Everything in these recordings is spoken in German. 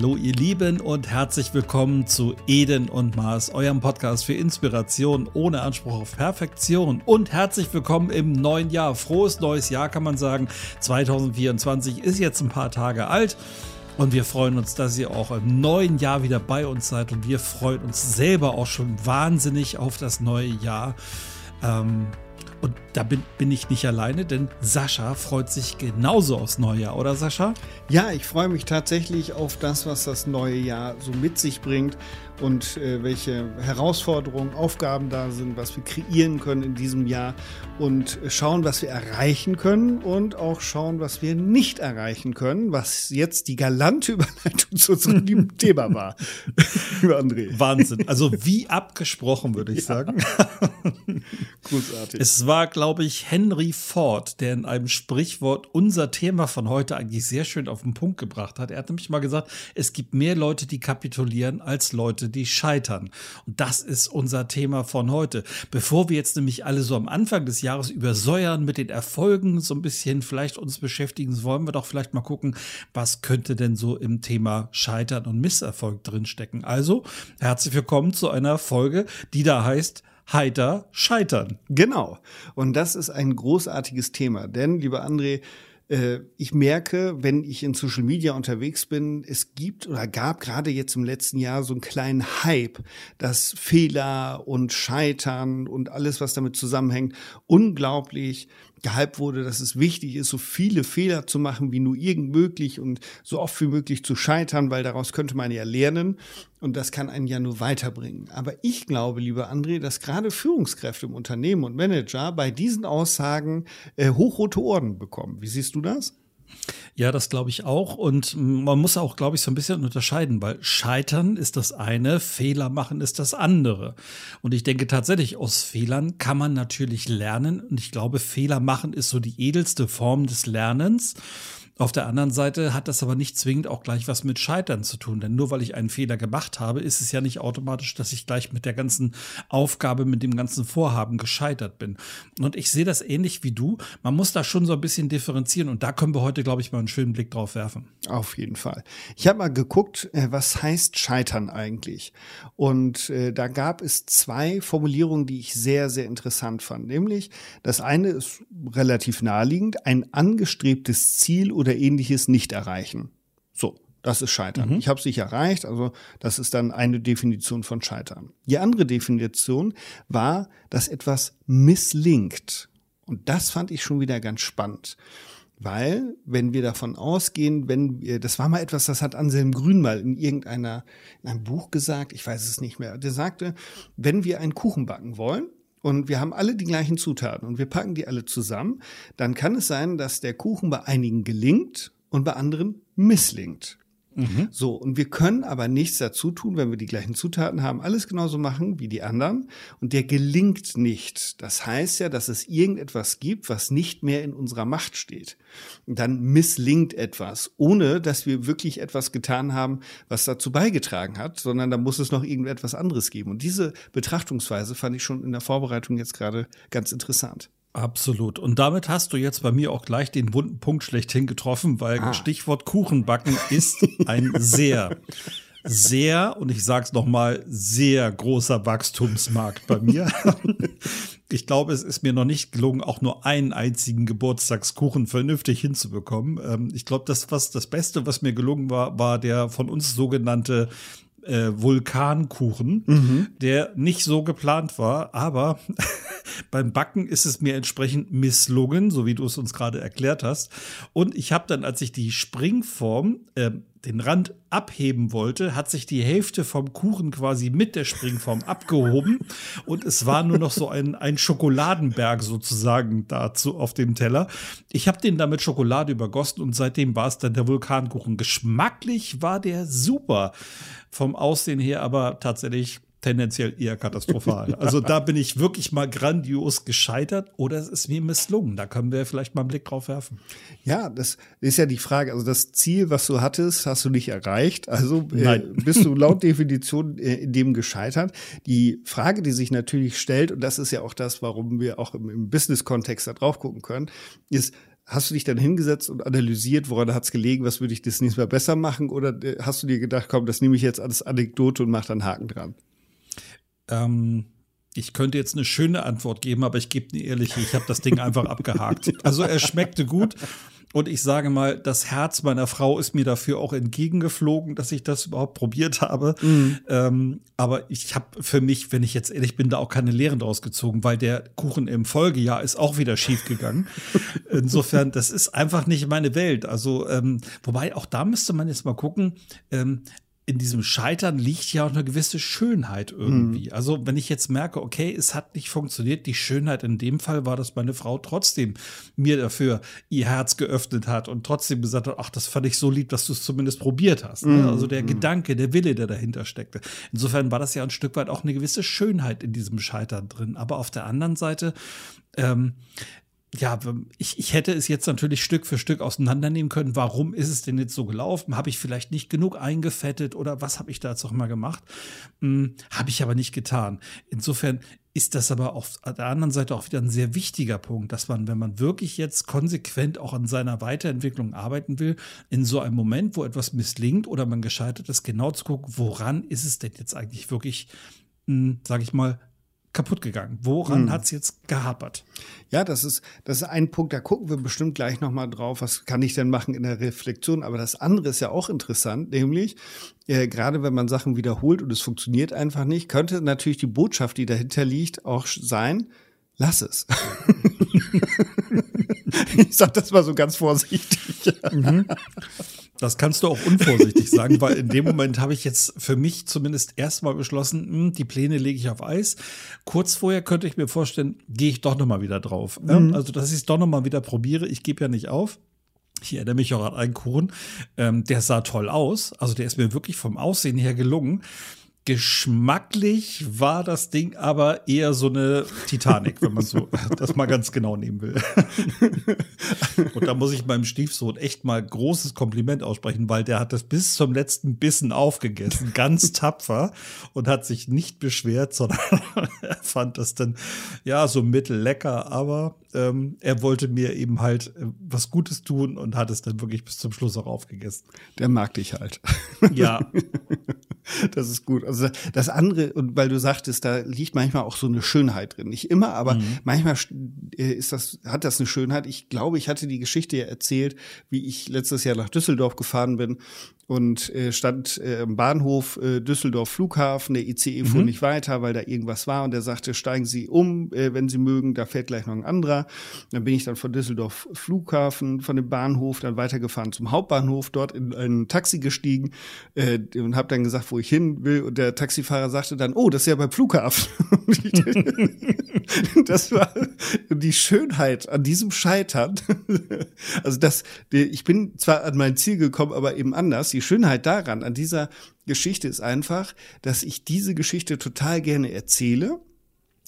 Hallo ihr Lieben und herzlich willkommen zu Eden und Mars, eurem Podcast für Inspiration ohne Anspruch auf Perfektion. Und herzlich willkommen im neuen Jahr. Frohes neues Jahr kann man sagen. 2024 ist jetzt ein paar Tage alt. Und wir freuen uns, dass ihr auch im neuen Jahr wieder bei uns seid. Und wir freuen uns selber auch schon wahnsinnig auf das neue Jahr. Ähm, und da bin, bin ich nicht alleine, denn Sascha freut sich genauso aufs neue Jahr, oder Sascha? Ja, ich freue mich tatsächlich auf das, was das neue Jahr so mit sich bringt und äh, welche Herausforderungen, Aufgaben da sind, was wir kreieren können in diesem Jahr und schauen, was wir erreichen können und auch schauen, was wir nicht erreichen können, was jetzt die galante Überleitung zu unserem lieben Thema war. Lieber André. Wahnsinn. Also wie abgesprochen, würde ich ja. sagen. Großartig. Es war, glaube ich, Henry Ford, der in einem Sprichwort unser Thema von heute eigentlich sehr schön auf den Punkt gebracht hat. Er hat nämlich mal gesagt, es gibt mehr Leute, die kapitulieren, als Leute, die scheitern. Und das ist unser Thema von heute. Bevor wir jetzt nämlich alle so am Anfang des Jahres übersäuern mit den Erfolgen, so ein bisschen vielleicht uns beschäftigen, wollen wir doch vielleicht mal gucken, was könnte denn so im Thema Scheitern und Misserfolg drinstecken. Also, herzlich willkommen zu einer Folge, die da heißt, heiter scheitern. Genau. Und das ist ein großartiges Thema. Denn, lieber André, äh, ich merke, wenn ich in Social Media unterwegs bin, es gibt oder gab gerade jetzt im letzten Jahr so einen kleinen Hype, dass Fehler und Scheitern und alles, was damit zusammenhängt, unglaublich gehypt wurde, dass es wichtig ist, so viele Fehler zu machen wie nur irgend möglich und so oft wie möglich zu scheitern, weil daraus könnte man ja lernen und das kann einen ja nur weiterbringen. Aber ich glaube, lieber André, dass gerade Führungskräfte im Unternehmen und Manager bei diesen Aussagen äh, hochrote Ohren bekommen. Wie siehst du das? Ja, das glaube ich auch. Und man muss auch, glaube ich, so ein bisschen unterscheiden, weil Scheitern ist das eine, Fehler machen ist das andere. Und ich denke tatsächlich, aus Fehlern kann man natürlich lernen. Und ich glaube, Fehler machen ist so die edelste Form des Lernens. Auf der anderen Seite hat das aber nicht zwingend auch gleich was mit Scheitern zu tun, denn nur weil ich einen Fehler gemacht habe, ist es ja nicht automatisch, dass ich gleich mit der ganzen Aufgabe, mit dem ganzen Vorhaben gescheitert bin. Und ich sehe das ähnlich wie du. Man muss da schon so ein bisschen differenzieren und da können wir heute, glaube ich, mal einen schönen Blick drauf werfen. Auf jeden Fall. Ich habe mal geguckt, äh, was heißt Scheitern eigentlich? Und äh, da gab es zwei Formulierungen, die ich sehr, sehr interessant fand. Nämlich, das eine ist relativ naheliegend, ein angestrebtes Ziel oder oder ähnliches nicht erreichen. So, das ist Scheitern. Mhm. Ich habe es nicht erreicht, also das ist dann eine Definition von Scheitern. Die andere Definition war, dass etwas misslingt. Und das fand ich schon wieder ganz spannend. Weil, wenn wir davon ausgehen, wenn wir, das war mal etwas, das hat Anselm Grün mal in irgendeiner, in einem Buch gesagt, ich weiß es nicht mehr. Der sagte, wenn wir einen Kuchen backen wollen, und wir haben alle die gleichen Zutaten und wir packen die alle zusammen, dann kann es sein, dass der Kuchen bei einigen gelingt und bei anderen misslingt. Mhm. So, und wir können aber nichts dazu tun, wenn wir die gleichen Zutaten haben, alles genauso machen wie die anderen. Und der gelingt nicht. Das heißt ja, dass es irgendetwas gibt, was nicht mehr in unserer Macht steht. Und dann misslingt etwas, ohne dass wir wirklich etwas getan haben, was dazu beigetragen hat, sondern da muss es noch irgendetwas anderes geben. Und diese Betrachtungsweise fand ich schon in der Vorbereitung jetzt gerade ganz interessant. Absolut. Und damit hast du jetzt bei mir auch gleich den wunden Punkt schlechthin getroffen, weil ah. Stichwort Kuchenbacken ist ein sehr, sehr, und ich sag's nochmal, sehr großer Wachstumsmarkt bei mir. Ich glaube, es ist mir noch nicht gelungen, auch nur einen einzigen Geburtstagskuchen vernünftig hinzubekommen. Ähm, ich glaube, das, was das Beste, was mir gelungen war, war der von uns sogenannte äh, Vulkankuchen, mhm. der nicht so geplant war, aber beim Backen ist es mir entsprechend misslungen, so wie du es uns gerade erklärt hast. Und ich habe dann, als ich die Springform äh, den Rand abheben wollte, hat sich die Hälfte vom Kuchen quasi mit der Springform abgehoben und es war nur noch so ein, ein Schokoladenberg sozusagen dazu auf dem Teller. Ich habe den damit Schokolade übergossen und seitdem war es dann der Vulkankuchen. Geschmacklich war der super. Vom Aussehen her aber tatsächlich tendenziell eher katastrophal. Also da bin ich wirklich mal grandios gescheitert oder es ist mir misslungen. Da können wir vielleicht mal einen Blick drauf werfen. Ja, das ist ja die Frage. Also das Ziel, was du hattest, hast du nicht erreicht. Also äh, bist du laut Definition äh, in dem gescheitert. Die Frage, die sich natürlich stellt, und das ist ja auch das, warum wir auch im, im Business-Kontext da drauf gucken können, ist, hast du dich dann hingesetzt und analysiert, woran hat es gelegen, was würde ich das nächste Mal besser machen? Oder äh, hast du dir gedacht, komm, das nehme ich jetzt als Anekdote und mach dann Haken dran? Ähm, ich könnte jetzt eine schöne Antwort geben, aber ich gebe eine ehrliche. Ich habe das Ding einfach abgehakt. Also er schmeckte gut. Und ich sage mal, das Herz meiner Frau ist mir dafür auch entgegengeflogen, dass ich das überhaupt probiert habe. Mhm. Ähm, aber ich habe für mich, wenn ich jetzt ehrlich bin, da auch keine Lehren draus gezogen, weil der Kuchen im Folgejahr ist auch wieder schief gegangen. Insofern, das ist einfach nicht meine Welt. Also, ähm, wobei auch da müsste man jetzt mal gucken. Ähm, in diesem Scheitern liegt ja auch eine gewisse Schönheit irgendwie. Mhm. Also wenn ich jetzt merke, okay, es hat nicht funktioniert, die Schönheit in dem Fall war, dass meine Frau trotzdem mir dafür ihr Herz geöffnet hat und trotzdem gesagt hat, ach, das fand ich so lieb, dass du es zumindest probiert hast. Mhm. Also der mhm. Gedanke, der Wille, der dahinter steckte. Insofern war das ja ein Stück weit auch eine gewisse Schönheit in diesem Scheitern drin. Aber auf der anderen Seite, ähm, ja, ich, ich hätte es jetzt natürlich Stück für Stück auseinandernehmen können. Warum ist es denn jetzt so gelaufen? Habe ich vielleicht nicht genug eingefettet oder was habe ich da jetzt auch mal gemacht? Hm, habe ich aber nicht getan. Insofern ist das aber auf der anderen Seite auch wieder ein sehr wichtiger Punkt, dass man, wenn man wirklich jetzt konsequent auch an seiner Weiterentwicklung arbeiten will, in so einem Moment, wo etwas misslingt oder man gescheitert ist, genau zu gucken, woran ist es denn jetzt eigentlich wirklich, hm, sage ich mal, kaputt gegangen? Woran hm. hat es jetzt gehapert? Ja, das ist, das ist ein Punkt, da gucken wir bestimmt gleich nochmal drauf, was kann ich denn machen in der Reflexion. Aber das andere ist ja auch interessant, nämlich, äh, gerade wenn man Sachen wiederholt und es funktioniert einfach nicht, könnte natürlich die Botschaft, die dahinter liegt, auch sein, lass es. ich sag das mal so ganz vorsichtig. Mhm. Das kannst du auch unvorsichtig sagen, weil in dem Moment habe ich jetzt für mich zumindest erstmal beschlossen, mh, hm, die Pläne lege ich auf Eis. Kurz vorher könnte ich mir vorstellen, gehe ich doch noch mal wieder drauf. Mhm. Also, dass ich es doch noch mal wieder probiere. Ich gebe ja nicht auf. Ich erinnere mich auch an einen Kuchen, ähm, der sah toll aus. Also der ist mir wirklich vom Aussehen her gelungen. Geschmacklich war das Ding aber eher so eine Titanic, wenn man so das mal ganz genau nehmen will. Und da muss ich meinem Stiefsohn echt mal großes Kompliment aussprechen, weil der hat das bis zum letzten Bissen aufgegessen, ganz tapfer und hat sich nicht beschwert, sondern er fand das dann ja so mittellecker, aber ähm, er wollte mir eben halt äh, was Gutes tun und hat es dann wirklich bis zum Schluss auch aufgegessen. Der mag dich halt. Ja. Das ist gut. Also das andere, und weil du sagtest, da liegt manchmal auch so eine Schönheit drin. Nicht immer, aber mhm. manchmal äh, ist das, hat das eine Schönheit. Ich glaube, ich hatte die Geschichte ja erzählt, wie ich letztes Jahr nach Düsseldorf gefahren bin und äh, stand äh, im Bahnhof äh, Düsseldorf Flughafen. Der ICE fuhr mhm. nicht weiter, weil da irgendwas war und der sagte, steigen Sie um, äh, wenn Sie mögen, da fährt gleich noch ein anderer. Dann bin ich dann von Düsseldorf Flughafen, von dem Bahnhof, dann weitergefahren zum Hauptbahnhof, dort in ein Taxi gestiegen äh, und habe dann gesagt, wo ich hin will. Und der Taxifahrer sagte dann, oh, das ist ja beim Flughafen. das war die Schönheit an diesem Scheitern. also das, ich bin zwar an mein Ziel gekommen, aber eben anders. Die die Schönheit daran, an dieser Geschichte ist einfach, dass ich diese Geschichte total gerne erzähle.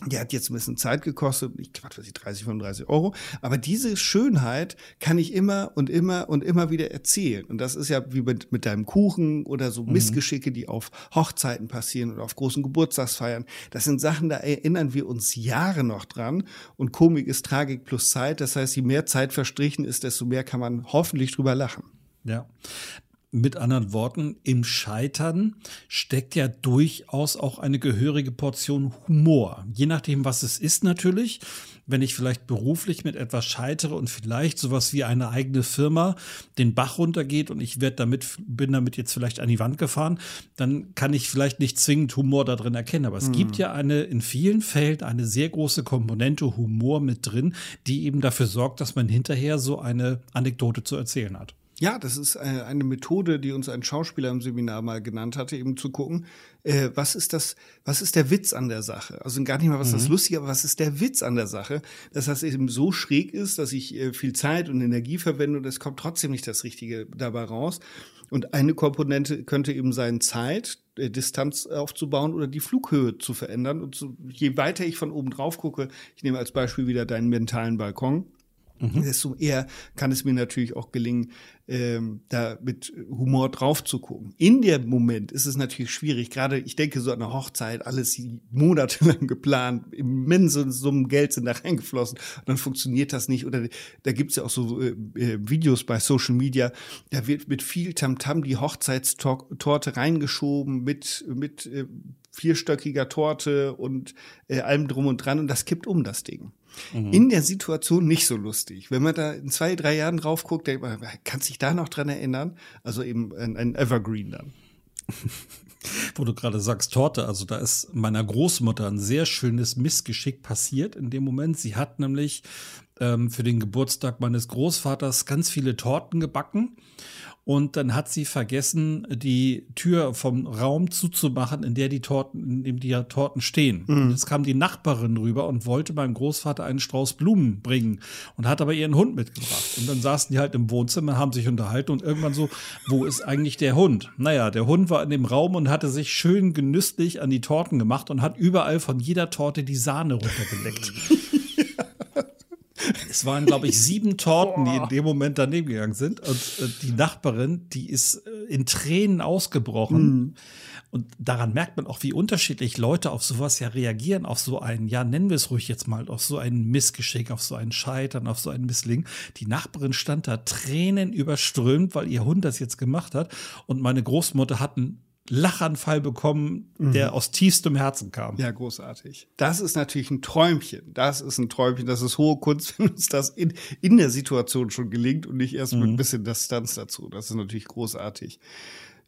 Die hat jetzt ein bisschen Zeit gekostet, ich was weiß ich, 30, 35 Euro. Aber diese Schönheit kann ich immer und immer und immer wieder erzählen. Und das ist ja wie mit, mit deinem Kuchen oder so mhm. Missgeschicke, die auf Hochzeiten passieren oder auf großen Geburtstagsfeiern. Das sind Sachen, da erinnern wir uns Jahre noch dran. Und Komik ist Tragik plus Zeit. Das heißt, je mehr Zeit verstrichen ist, desto mehr kann man hoffentlich drüber lachen. Ja. Mit anderen Worten, im Scheitern steckt ja durchaus auch eine gehörige Portion Humor. Je nachdem, was es ist natürlich. Wenn ich vielleicht beruflich mit etwas scheitere und vielleicht sowas wie eine eigene Firma den Bach runtergeht und ich werde damit, bin damit jetzt vielleicht an die Wand gefahren, dann kann ich vielleicht nicht zwingend Humor da drin erkennen. Aber es mhm. gibt ja eine, in vielen Fällen eine sehr große Komponente Humor mit drin, die eben dafür sorgt, dass man hinterher so eine Anekdote zu erzählen hat. Ja, das ist äh, eine Methode, die uns ein Schauspieler im Seminar mal genannt hatte, eben zu gucken, äh, was ist das, was ist der Witz an der Sache? Also gar nicht mal, was mhm. das Lustige, aber was ist der Witz an der Sache, dass das eben so schräg ist, dass ich äh, viel Zeit und Energie verwende und es kommt trotzdem nicht das Richtige dabei raus. Und eine Komponente könnte eben sein, Zeit, äh, Distanz aufzubauen oder die Flughöhe zu verändern. Und so, je weiter ich von oben drauf gucke, ich nehme als Beispiel wieder deinen mentalen Balkon, Mhm. Desto eher kann es mir natürlich auch gelingen, ähm, da mit Humor drauf zu gucken. In dem Moment ist es natürlich schwierig, gerade ich denke so eine Hochzeit, alles monatelang geplant, immense Summen Geld sind da reingeflossen dann funktioniert das nicht. Oder da gibt's ja auch so äh, äh Videos bei Social Media, da wird mit viel Tamtam -Tam die Hochzeitstorte reingeschoben mit, mit äh, vierstöckiger Torte und äh, allem drum und dran und das kippt um das Ding. Mhm. In der Situation nicht so lustig. Wenn man da in zwei, drei Jahren drauf guckt, denkt man, kann sich da noch dran erinnern? Also eben ein, ein Evergreen dann. Wo du gerade sagst, Torte, also da ist meiner Großmutter ein sehr schönes Missgeschick passiert in dem Moment. Sie hat nämlich ähm, für den Geburtstag meines Großvaters ganz viele Torten gebacken und dann hat sie vergessen, die Tür vom Raum zuzumachen, in der die Torten, in dem die Torten stehen. Mhm. Und jetzt kam die Nachbarin rüber und wollte meinem Großvater einen Strauß Blumen bringen und hat aber ihren Hund mitgebracht. Und dann saßen die halt im Wohnzimmer, haben sich unterhalten und irgendwann so, wo ist eigentlich der Hund? Naja, der Hund war in dem Raum und hatte sich schön genüsslich an die Torten gemacht und hat überall von jeder Torte die Sahne runtergeleckt. Es waren, glaube ich, sieben Torten, die in dem Moment daneben gegangen sind. Und äh, die Nachbarin, die ist äh, in Tränen ausgebrochen. Mhm. Und daran merkt man auch, wie unterschiedlich Leute auf sowas ja reagieren, auf so einen, ja, nennen wir es ruhig jetzt mal, auf so einen Missgeschick, auf so einen Scheitern, auf so einen Misslingen. Die Nachbarin stand da Tränen überströmt, weil ihr Hund das jetzt gemacht hat. Und meine Großmutter hat einen Lachanfall bekommen, der mhm. aus tiefstem Herzen kam. Ja, großartig. Das ist natürlich ein Träumchen. Das ist ein Träumchen. Das ist hohe Kunst, wenn uns das in, in der Situation schon gelingt und nicht erst mhm. mit ein bisschen Distanz dazu. Das ist natürlich großartig.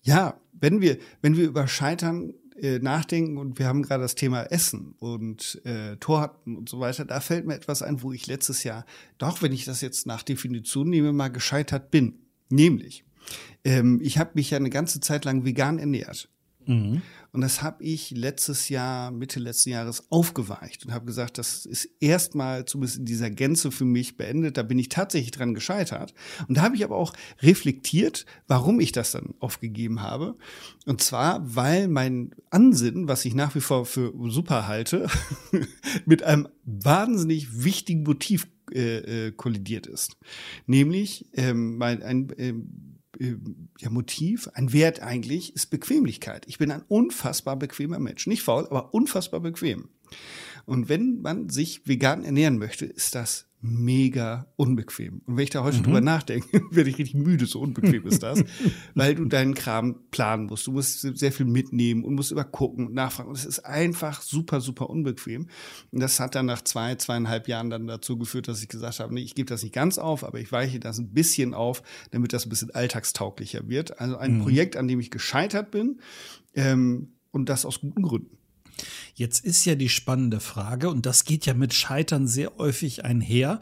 Ja, wenn wir, wenn wir über Scheitern äh, nachdenken und wir haben gerade das Thema Essen und äh, Torten und so weiter, da fällt mir etwas ein, wo ich letztes Jahr, doch wenn ich das jetzt nach Definition nehme, mal gescheitert bin. Nämlich, ähm, ich habe mich ja eine ganze Zeit lang vegan ernährt. Mhm. Und das habe ich letztes Jahr, Mitte letzten Jahres aufgeweicht und habe gesagt, das ist erstmal zumindest in dieser Gänze für mich beendet. Da bin ich tatsächlich dran gescheitert. Und da habe ich aber auch reflektiert, warum ich das dann aufgegeben habe. Und zwar, weil mein Ansinnen, was ich nach wie vor für super halte, mit einem wahnsinnig wichtigen Motiv äh, äh, kollidiert ist. Nämlich ähm, mein, ein, äh, ja, Motiv, ein Wert eigentlich, ist Bequemlichkeit. Ich bin ein unfassbar bequemer Mensch. Nicht faul, aber unfassbar bequem. Und wenn man sich vegan ernähren möchte, ist das mega unbequem. Und wenn ich da heute mhm. drüber nachdenke, werde ich richtig müde, so unbequem ist das, weil du deinen Kram planen musst. Du musst sehr viel mitnehmen und musst übergucken und nachfragen. Und es ist einfach super, super unbequem. Und das hat dann nach zwei, zweieinhalb Jahren dann dazu geführt, dass ich gesagt habe, nee, ich gebe das nicht ganz auf, aber ich weiche das ein bisschen auf, damit das ein bisschen alltagstauglicher wird. Also ein mhm. Projekt, an dem ich gescheitert bin ähm, und das aus guten Gründen. Jetzt ist ja die spannende Frage, und das geht ja mit Scheitern sehr häufig einher.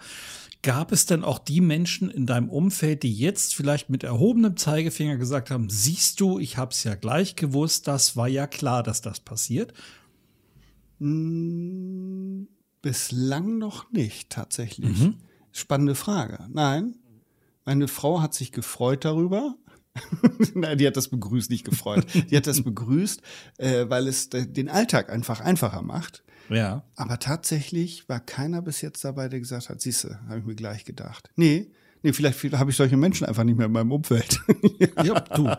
Gab es denn auch die Menschen in deinem Umfeld, die jetzt vielleicht mit erhobenem Zeigefinger gesagt haben, siehst du, ich habe es ja gleich gewusst, das war ja klar, dass das passiert? Hm, bislang noch nicht, tatsächlich. Mhm. Spannende Frage. Nein, meine Frau hat sich gefreut darüber, Nein, die hat das begrüßt, nicht gefreut. Die hat das begrüßt, äh, weil es den Alltag einfach einfacher macht. Ja. Aber tatsächlich war keiner bis jetzt dabei, der gesagt hat, siehste, habe ich mir gleich gedacht. Nee, nee, vielleicht habe ich solche Menschen einfach nicht mehr in meinem Umfeld. ja. ja, du,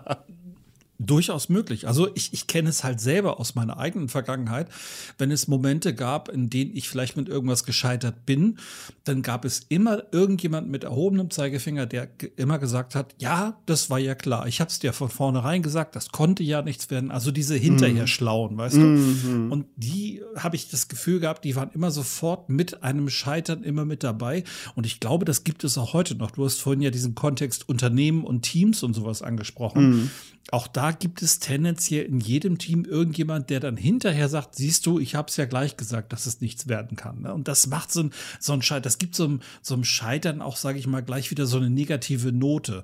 Durchaus möglich. Also ich, ich kenne es halt selber aus meiner eigenen Vergangenheit. Wenn es Momente gab, in denen ich vielleicht mit irgendwas gescheitert bin, dann gab es immer irgendjemand mit erhobenem Zeigefinger, der immer gesagt hat, ja, das war ja klar. Ich habe es dir von vornherein gesagt, das konnte ja nichts werden. Also diese hinterher mhm. schlauen, weißt du? Mhm. Und die habe ich das Gefühl gehabt, die waren immer sofort mit einem Scheitern immer mit dabei. Und ich glaube, das gibt es auch heute noch. Du hast vorhin ja diesen Kontext Unternehmen und Teams und sowas angesprochen. Mhm auch da gibt es tendenziell in jedem Team irgendjemand, der dann hinterher sagt, siehst du, ich habe es ja gleich gesagt, dass es nichts werden kann. Ne? Und das macht so ein, so ein Scheitern, das gibt so ein, so ein Scheitern auch, sage ich mal, gleich wieder so eine negative Note.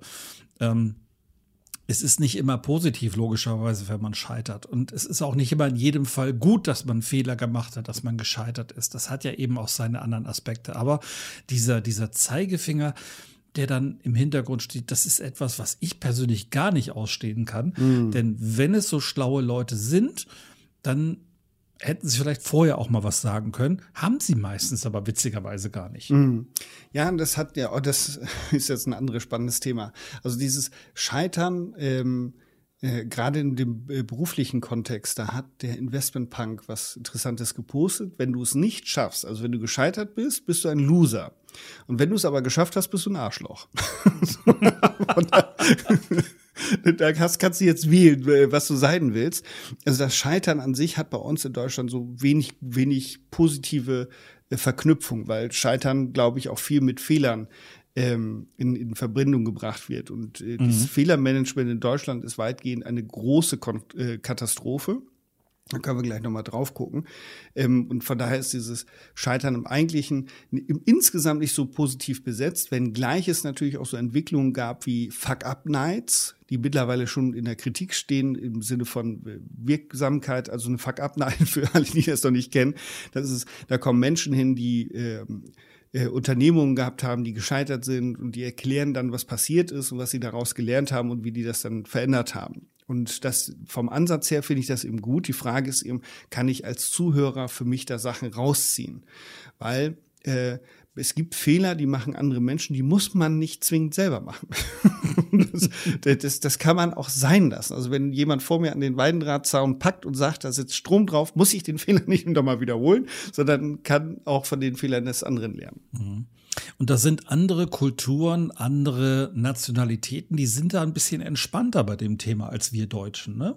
Ähm, es ist nicht immer positiv, logischerweise, wenn man scheitert. Und es ist auch nicht immer in jedem Fall gut, dass man Fehler gemacht hat, dass man gescheitert ist. Das hat ja eben auch seine anderen Aspekte. Aber dieser, dieser Zeigefinger, der dann im Hintergrund steht, das ist etwas, was ich persönlich gar nicht ausstehen kann. Mhm. Denn wenn es so schlaue Leute sind, dann hätten sie vielleicht vorher auch mal was sagen können, haben sie meistens aber witzigerweise gar nicht. Mhm. Ja, das hat ja, oh, das ist jetzt ein anderes spannendes Thema. Also dieses Scheitern, ähm, äh, gerade in dem äh, beruflichen Kontext, da hat der Investmentpunk was Interessantes gepostet. Wenn du es nicht schaffst, also wenn du gescheitert bist, bist du ein Loser. Und wenn du es aber geschafft hast, bist du ein Arschloch. da kannst, kannst du jetzt wählen, äh, was du sein willst. Also das Scheitern an sich hat bei uns in Deutschland so wenig, wenig positive äh, Verknüpfung, weil Scheitern, glaube ich, auch viel mit Fehlern ähm, in, in Verbindung gebracht wird. Und äh, mhm. dieses Fehlermanagement in Deutschland ist weitgehend eine große Kon äh, Katastrophe. Da können wir gleich nochmal drauf gucken. Ähm, und von daher ist dieses Scheitern im Eigentlichen im, insgesamt nicht so positiv besetzt, wenngleich es natürlich auch so Entwicklungen gab wie Fuck-Up-Nights, die mittlerweile schon in der Kritik stehen im Sinne von äh, Wirksamkeit. Also eine Fuck-Up-Night für alle, die das noch nicht kennen. Das ist, da kommen Menschen hin, die ähm, äh, Unternehmungen gehabt haben, die gescheitert sind und die erklären dann, was passiert ist und was sie daraus gelernt haben und wie die das dann verändert haben. Und das vom Ansatz her finde ich das eben gut. Die Frage ist eben, kann ich als Zuhörer für mich da Sachen rausziehen? Weil äh, es gibt Fehler, die machen andere Menschen, die muss man nicht zwingend selber machen. das, das, das, kann man auch sein lassen. Also wenn jemand vor mir an den Weidendrahtzaun packt und sagt, da sitzt Strom drauf, muss ich den Fehler nicht nochmal wiederholen, sondern kann auch von den Fehlern des anderen lernen. Mhm. Und da sind andere Kulturen, andere Nationalitäten, die sind da ein bisschen entspannter bei dem Thema als wir Deutschen, ne?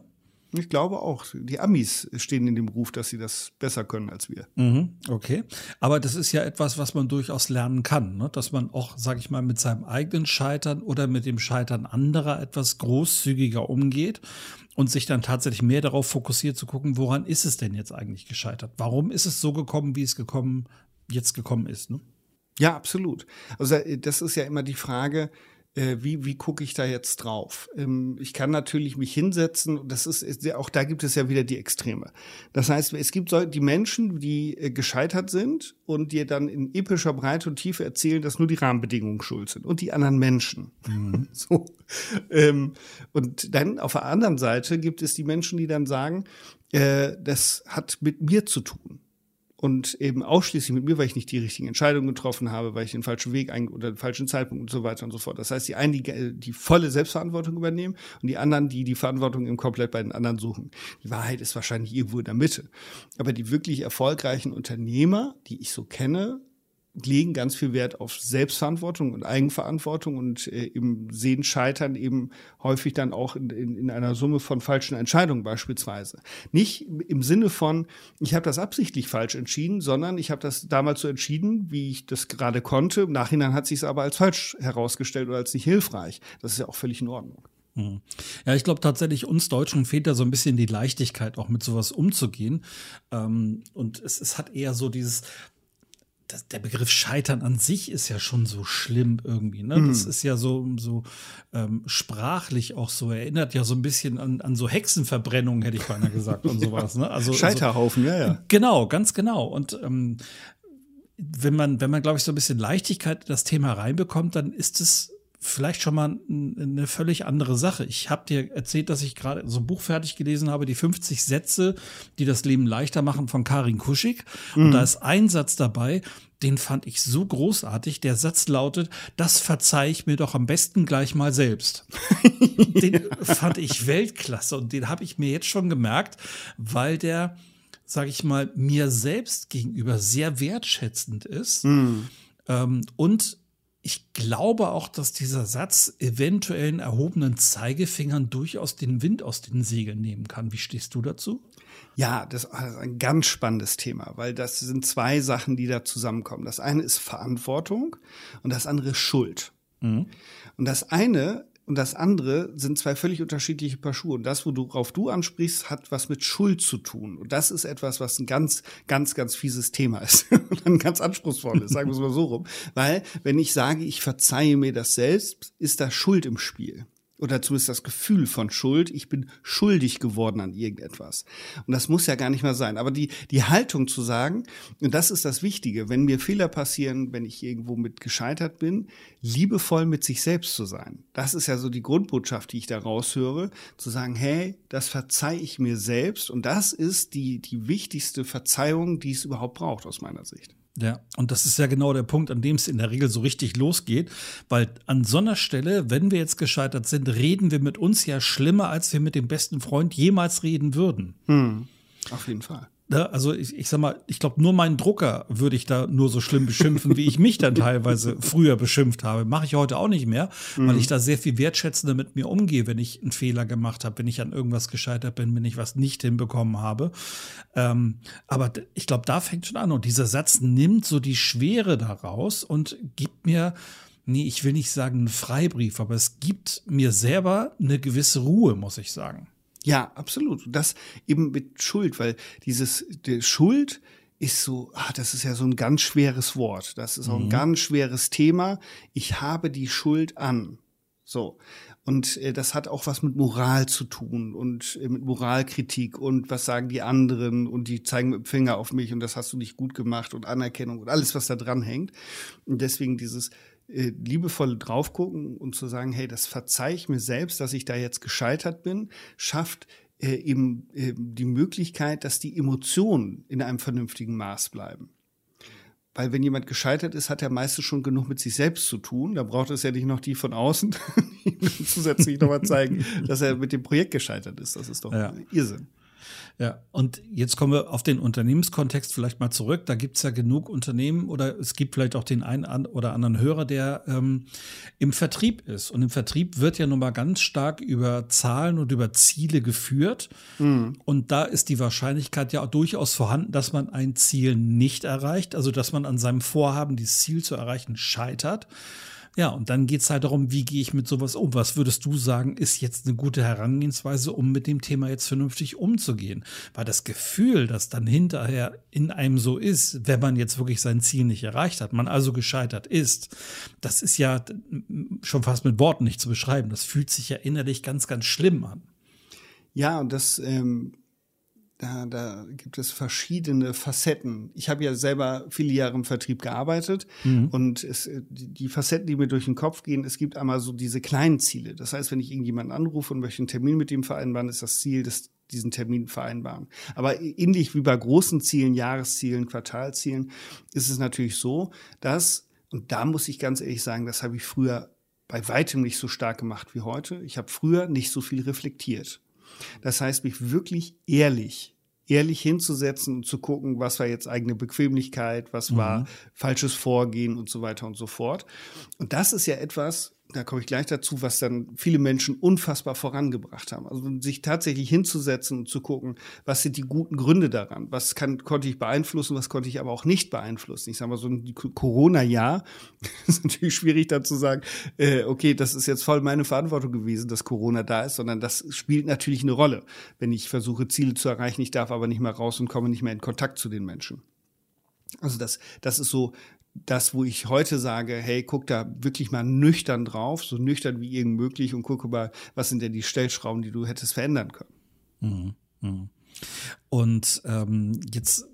Ich glaube auch. Die Amis stehen in dem Ruf, dass sie das besser können als wir. Mhm, okay. Aber das ist ja etwas, was man durchaus lernen kann, ne? dass man auch, sag ich mal, mit seinem eigenen Scheitern oder mit dem Scheitern anderer etwas großzügiger umgeht und sich dann tatsächlich mehr darauf fokussiert zu gucken, woran ist es denn jetzt eigentlich gescheitert? Warum ist es so gekommen, wie es gekommen, jetzt gekommen ist? Ne? Ja, absolut. Also äh, das ist ja immer die Frage, äh, wie, wie gucke ich da jetzt drauf? Ähm, ich kann natürlich mich hinsetzen, das ist, auch da gibt es ja wieder die Extreme. Das heißt, es gibt die Menschen, die äh, gescheitert sind und dir dann in epischer Breite und Tiefe erzählen, dass nur die Rahmenbedingungen schuld sind und die anderen Menschen. Mhm. so. Ähm, und dann auf der anderen Seite gibt es die Menschen, die dann sagen, das hat mit mir zu tun und eben ausschließlich mit mir, weil ich nicht die richtigen Entscheidungen getroffen habe, weil ich den falschen Weg oder den falschen Zeitpunkt und so weiter und so fort. Das heißt, die einen, die die volle Selbstverantwortung übernehmen und die anderen, die die Verantwortung eben komplett bei den anderen suchen. Die Wahrheit ist wahrscheinlich irgendwo in der Mitte. Aber die wirklich erfolgreichen Unternehmer, die ich so kenne, legen ganz viel Wert auf Selbstverantwortung und Eigenverantwortung und äh, eben sehen Scheitern eben häufig dann auch in, in, in einer Summe von falschen Entscheidungen beispielsweise. Nicht im Sinne von, ich habe das absichtlich falsch entschieden, sondern ich habe das damals so entschieden, wie ich das gerade konnte. Im Nachhinein hat sich es aber als falsch herausgestellt oder als nicht hilfreich. Das ist ja auch völlig in Ordnung. Hm. Ja, ich glaube tatsächlich, uns Deutschen fehlt da so ein bisschen die Leichtigkeit, auch mit sowas umzugehen. Ähm, und es, es hat eher so dieses, das, der Begriff Scheitern an sich ist ja schon so schlimm irgendwie. Ne? Mhm. Das ist ja so, so ähm, sprachlich auch so, erinnert ja so ein bisschen an, an so Hexenverbrennungen, hätte ich beinahe gesagt, und sowas. Ne? Also, Scheiterhaufen, also, ja, ja. Genau, ganz genau. Und ähm, wenn man, wenn man, glaube ich, so ein bisschen Leichtigkeit in das Thema reinbekommt, dann ist es vielleicht schon mal eine völlig andere Sache. Ich habe dir erzählt, dass ich gerade so ein Buch fertig gelesen habe, die 50 Sätze, die das Leben leichter machen von Karin Kuschig. Mhm. Und da ist ein Satz dabei, den fand ich so großartig. Der Satz lautet, das verzeih ich mir doch am besten gleich mal selbst. den fand ich Weltklasse und den habe ich mir jetzt schon gemerkt, weil der, sage ich mal, mir selbst gegenüber sehr wertschätzend ist. Mhm. Ähm, und ich glaube auch, dass dieser Satz eventuellen erhobenen Zeigefingern durchaus den Wind aus den Segeln nehmen kann. Wie stehst du dazu? Ja, das ist ein ganz spannendes Thema, weil das sind zwei Sachen, die da zusammenkommen. Das eine ist Verantwortung und das andere ist Schuld. Mhm. Und das eine und das andere sind zwei völlig unterschiedliche Paar Schuhe. Und das, worauf du ansprichst, hat was mit Schuld zu tun. Und das ist etwas, was ein ganz, ganz, ganz fieses Thema ist. und ein ganz anspruchsvolles, sagen wir es mal so rum. Weil, wenn ich sage, ich verzeihe mir das selbst, ist da Schuld im Spiel. Oder zumindest das Gefühl von Schuld, ich bin schuldig geworden an irgendetwas. Und das muss ja gar nicht mehr sein. Aber die, die Haltung zu sagen, und das ist das Wichtige, wenn mir Fehler passieren, wenn ich irgendwo mit gescheitert bin, liebevoll mit sich selbst zu sein. Das ist ja so die Grundbotschaft, die ich da raushöre, zu sagen, hey, das verzeih ich mir selbst. Und das ist die, die wichtigste Verzeihung, die es überhaupt braucht, aus meiner Sicht. Ja, und das ist ja genau der Punkt, an dem es in der Regel so richtig losgeht, weil an so einer Stelle, wenn wir jetzt gescheitert sind, reden wir mit uns ja schlimmer, als wir mit dem besten Freund jemals reden würden. Hm, auf jeden Fall. Ne, also ich, ich sag mal, ich glaube, nur meinen Drucker würde ich da nur so schlimm beschimpfen, wie ich mich dann teilweise früher beschimpft habe. Mache ich heute auch nicht mehr, mhm. weil ich da sehr viel wertschätzender mit mir umgehe, wenn ich einen Fehler gemacht habe, wenn ich an irgendwas gescheitert bin, wenn ich was nicht hinbekommen habe. Ähm, aber ich glaube, da fängt schon an. Und dieser Satz nimmt so die Schwere daraus und gibt mir nee, ich will nicht sagen einen Freibrief, aber es gibt mir selber eine gewisse Ruhe, muss ich sagen. Ja, absolut. Das eben mit Schuld, weil dieses die Schuld ist so, ah, das ist ja so ein ganz schweres Wort. Das ist auch ein mhm. ganz schweres Thema. Ich habe die Schuld an. So. Und äh, das hat auch was mit Moral zu tun und äh, mit Moralkritik und was sagen die anderen und die zeigen mit dem Finger auf mich und das hast du nicht gut gemacht und Anerkennung und alles, was da dran hängt. Und deswegen dieses äh, liebevoll drauf gucken und zu sagen, hey, das verzeih ich mir selbst, dass ich da jetzt gescheitert bin, schafft äh, eben äh, die Möglichkeit, dass die Emotionen in einem vernünftigen Maß bleiben. Weil wenn jemand gescheitert ist, hat er meistens schon genug mit sich selbst zu tun. Da braucht es ja nicht noch die von außen, die zusätzlich nochmal zeigen, dass er mit dem Projekt gescheitert ist. Das ist doch ja. Irrsinn. Ja, und jetzt kommen wir auf den Unternehmenskontext vielleicht mal zurück. Da gibt es ja genug Unternehmen oder es gibt vielleicht auch den einen oder anderen Hörer, der ähm, im Vertrieb ist. Und im Vertrieb wird ja nun mal ganz stark über Zahlen und über Ziele geführt. Mhm. Und da ist die Wahrscheinlichkeit ja auch durchaus vorhanden, dass man ein Ziel nicht erreicht, also dass man an seinem Vorhaben, dieses Ziel zu erreichen, scheitert. Ja, und dann geht's halt darum, wie gehe ich mit sowas um? Was würdest du sagen, ist jetzt eine gute Herangehensweise, um mit dem Thema jetzt vernünftig umzugehen? Weil das Gefühl, das dann hinterher in einem so ist, wenn man jetzt wirklich sein Ziel nicht erreicht hat, man also gescheitert ist, das ist ja schon fast mit Worten nicht zu beschreiben. Das fühlt sich ja innerlich ganz, ganz schlimm an. Ja, und das ähm, da, da gibt es verschiedene Facetten. Ich habe ja selber viele Jahre im Vertrieb gearbeitet mhm. und es, die Facetten, die mir durch den Kopf gehen, es gibt einmal so diese kleinen Ziele. Das heißt, wenn ich irgendjemanden anrufe und möchte einen Termin mit ihm vereinbaren, ist das Ziel, dass diesen Termin vereinbaren. Aber ähnlich wie bei großen Zielen, Jahreszielen, Quartalzielen, ist es natürlich so, dass, und da muss ich ganz ehrlich sagen, das habe ich früher bei weitem nicht so stark gemacht wie heute. Ich habe früher nicht so viel reflektiert. Das heißt, mich wirklich ehrlich, ehrlich hinzusetzen und zu gucken, was war jetzt eigene Bequemlichkeit, was war mhm. falsches Vorgehen und so weiter und so fort. Und das ist ja etwas, da komme ich gleich dazu, was dann viele Menschen unfassbar vorangebracht haben. Also sich tatsächlich hinzusetzen und zu gucken, was sind die guten Gründe daran? Was kann, konnte ich beeinflussen, was konnte ich aber auch nicht beeinflussen? Ich sage mal, so ein Corona-Jahr ist natürlich schwierig dann zu sagen, äh, okay, das ist jetzt voll meine Verantwortung gewesen, dass Corona da ist, sondern das spielt natürlich eine Rolle, wenn ich versuche, Ziele zu erreichen, ich darf aber nicht mehr raus und komme nicht mehr in Kontakt zu den Menschen. Also das, das ist so das, wo ich heute sage, hey, guck da wirklich mal nüchtern drauf, so nüchtern wie irgend möglich und gucke mal, was sind denn die Stellschrauben, die du hättest verändern können. Mhm. Mhm. Und ähm, jetzt,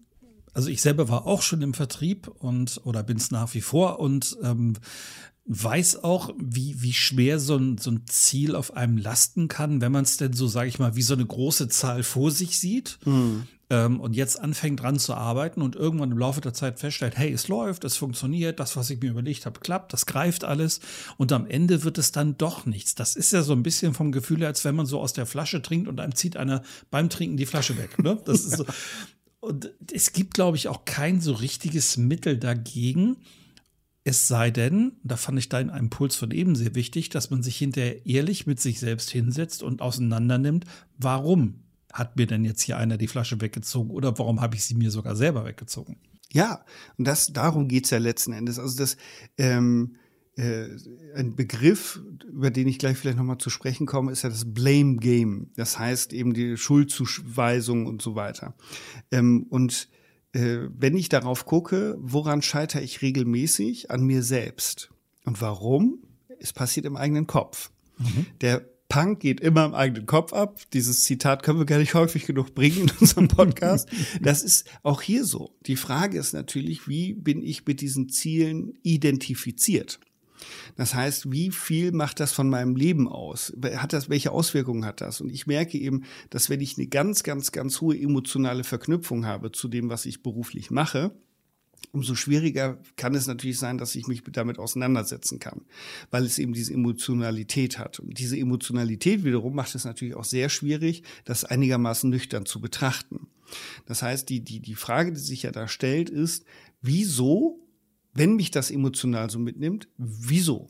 also ich selber war auch schon im Vertrieb und oder bin es nach wie vor und ähm, weiß auch, wie, wie schwer so ein, so ein Ziel auf einem lasten kann, wenn man es denn so, sage ich mal, wie so eine große Zahl vor sich sieht. Mhm ähm, und jetzt anfängt dran zu arbeiten und irgendwann im Laufe der Zeit feststellt, hey, es läuft, es funktioniert, das, was ich mir überlegt habe, klappt, das greift alles und am Ende wird es dann doch nichts. Das ist ja so ein bisschen vom Gefühl, als wenn man so aus der Flasche trinkt und einem zieht einer beim Trinken die Flasche weg. Ne? Das ist so. Und es gibt, glaube ich, auch kein so richtiges Mittel dagegen. Es sei denn, da fand ich deinen Impuls von eben sehr wichtig, dass man sich hinterher ehrlich mit sich selbst hinsetzt und auseinandernimmt, warum hat mir denn jetzt hier einer die Flasche weggezogen oder warum habe ich sie mir sogar selber weggezogen? Ja, und das darum geht's ja letzten Endes. Also das ähm, äh, ein Begriff, über den ich gleich vielleicht nochmal zu sprechen komme, ist ja das Blame Game. Das heißt eben die Schuldzuweisung und so weiter. Ähm, und wenn ich darauf gucke, woran scheitere ich regelmäßig? An mir selbst. Und warum? Es passiert im eigenen Kopf. Mhm. Der Punk geht immer im eigenen Kopf ab. Dieses Zitat können wir gar nicht häufig genug bringen in unserem Podcast. Das ist auch hier so. Die Frage ist natürlich, wie bin ich mit diesen Zielen identifiziert? Das heißt, wie viel macht das von meinem Leben aus? Hat das, welche Auswirkungen hat das? Und ich merke eben, dass wenn ich eine ganz, ganz, ganz hohe emotionale Verknüpfung habe zu dem, was ich beruflich mache, umso schwieriger kann es natürlich sein, dass ich mich damit auseinandersetzen kann, weil es eben diese Emotionalität hat. Und diese Emotionalität wiederum macht es natürlich auch sehr schwierig, das einigermaßen nüchtern zu betrachten. Das heißt, die, die, die Frage, die sich ja da stellt, ist, wieso wenn mich das emotional so mitnimmt, wieso?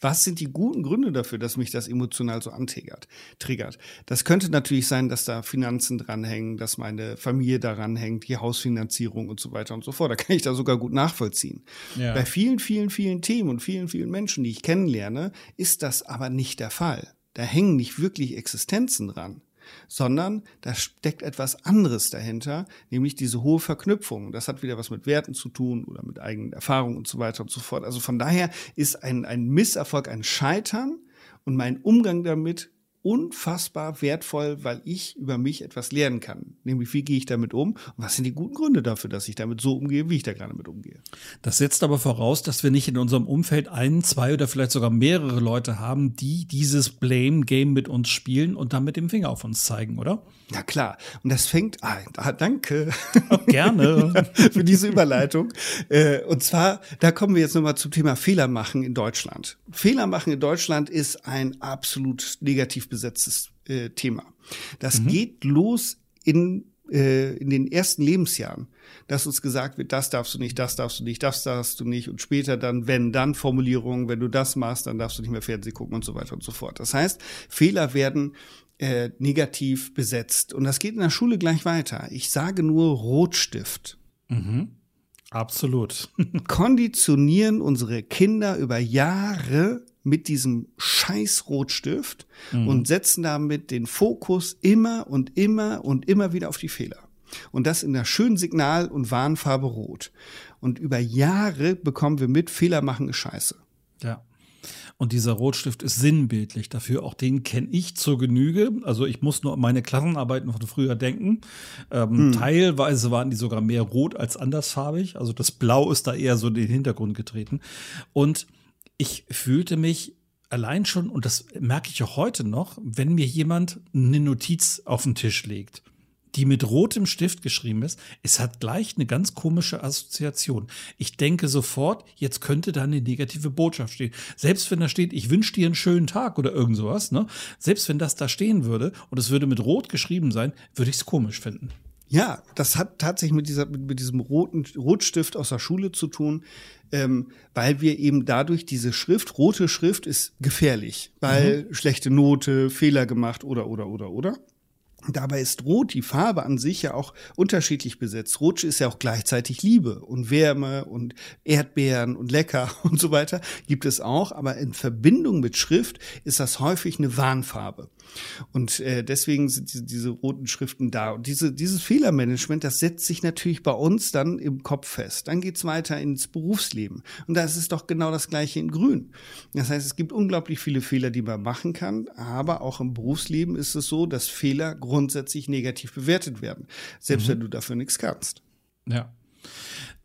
Was sind die guten Gründe dafür, dass mich das emotional so antriggert? Triggert. Das könnte natürlich sein, dass da Finanzen dranhängen, dass meine Familie daran hängt, die Hausfinanzierung und so weiter und so fort. Da kann ich da sogar gut nachvollziehen. Ja. Bei vielen, vielen, vielen Themen und vielen, vielen Menschen, die ich kennenlerne, ist das aber nicht der Fall. Da hängen nicht wirklich Existenzen dran sondern da steckt etwas anderes dahinter, nämlich diese hohe Verknüpfung. Das hat wieder was mit Werten zu tun oder mit eigenen Erfahrungen und so weiter und so fort. Also von daher ist ein, ein Misserfolg ein Scheitern und mein Umgang damit unfassbar wertvoll, weil ich über mich etwas lernen kann. Nämlich, wie gehe ich damit um und was sind die guten Gründe dafür, dass ich damit so umgehe, wie ich da gerade mit umgehe. Das setzt aber voraus, dass wir nicht in unserem Umfeld ein, zwei oder vielleicht sogar mehrere Leute haben, die dieses Blame-Game mit uns spielen und dann mit dem Finger auf uns zeigen, oder? Ja, klar. Und das fängt, ah, danke. Oh, gerne. für diese Überleitung. Äh, und zwar, da kommen wir jetzt nochmal zum Thema Fehler machen in Deutschland. Fehler machen in Deutschland ist ein absolut negativ besetztes äh, Thema. Das mhm. geht los in, äh, in den ersten Lebensjahren, dass uns gesagt wird, das darfst du nicht, das darfst du nicht, das darfst du nicht und später dann, wenn, dann Formulierungen, wenn du das machst, dann darfst du nicht mehr Fernsehen gucken und so weiter und so fort. Das heißt, Fehler werden äh, negativ besetzt. Und das geht in der Schule gleich weiter. Ich sage nur Rotstift. Mhm. Absolut. Konditionieren unsere Kinder über Jahre mit diesem scheiß Rotstift mhm. und setzen damit den Fokus immer und immer und immer wieder auf die Fehler. Und das in der schönen Signal- und Warnfarbe Rot. Und über Jahre bekommen wir mit, Fehler machen ist scheiße. Ja. Und dieser Rotstift ist sinnbildlich dafür. Auch den kenne ich zur Genüge. Also ich muss nur an meine Klassenarbeiten von früher denken. Ähm, hm. Teilweise waren die sogar mehr rot als andersfarbig. Also das Blau ist da eher so in den Hintergrund getreten. Und ich fühlte mich allein schon, und das merke ich auch heute noch, wenn mir jemand eine Notiz auf den Tisch legt die mit rotem Stift geschrieben ist, es hat gleich eine ganz komische Assoziation. Ich denke sofort, jetzt könnte da eine negative Botschaft stehen. Selbst wenn da steht, ich wünsche dir einen schönen Tag oder irgend sowas, ne? Selbst wenn das da stehen würde und es würde mit rot geschrieben sein, würde ich es komisch finden. Ja, das hat tatsächlich mit, dieser, mit, mit diesem roten Rotstift aus der Schule zu tun, ähm, weil wir eben dadurch diese Schrift, rote Schrift ist gefährlich, weil mhm. schlechte Note, Fehler gemacht oder, oder, oder, oder. Dabei ist Rot, die Farbe an sich ja auch unterschiedlich besetzt. Rot ist ja auch gleichzeitig Liebe und Wärme und Erdbeeren und lecker und so weiter gibt es auch. Aber in Verbindung mit Schrift ist das häufig eine Warnfarbe. Und äh, deswegen sind diese, diese roten Schriften da. Und diese, dieses Fehlermanagement, das setzt sich natürlich bei uns dann im Kopf fest. Dann geht's weiter ins Berufsleben. Und da ist es doch genau das gleiche in Grün. Das heißt, es gibt unglaublich viele Fehler, die man machen kann, aber auch im Berufsleben ist es so, dass Fehler grundsätzlich negativ bewertet werden, selbst mhm. wenn du dafür nichts kannst. Ja.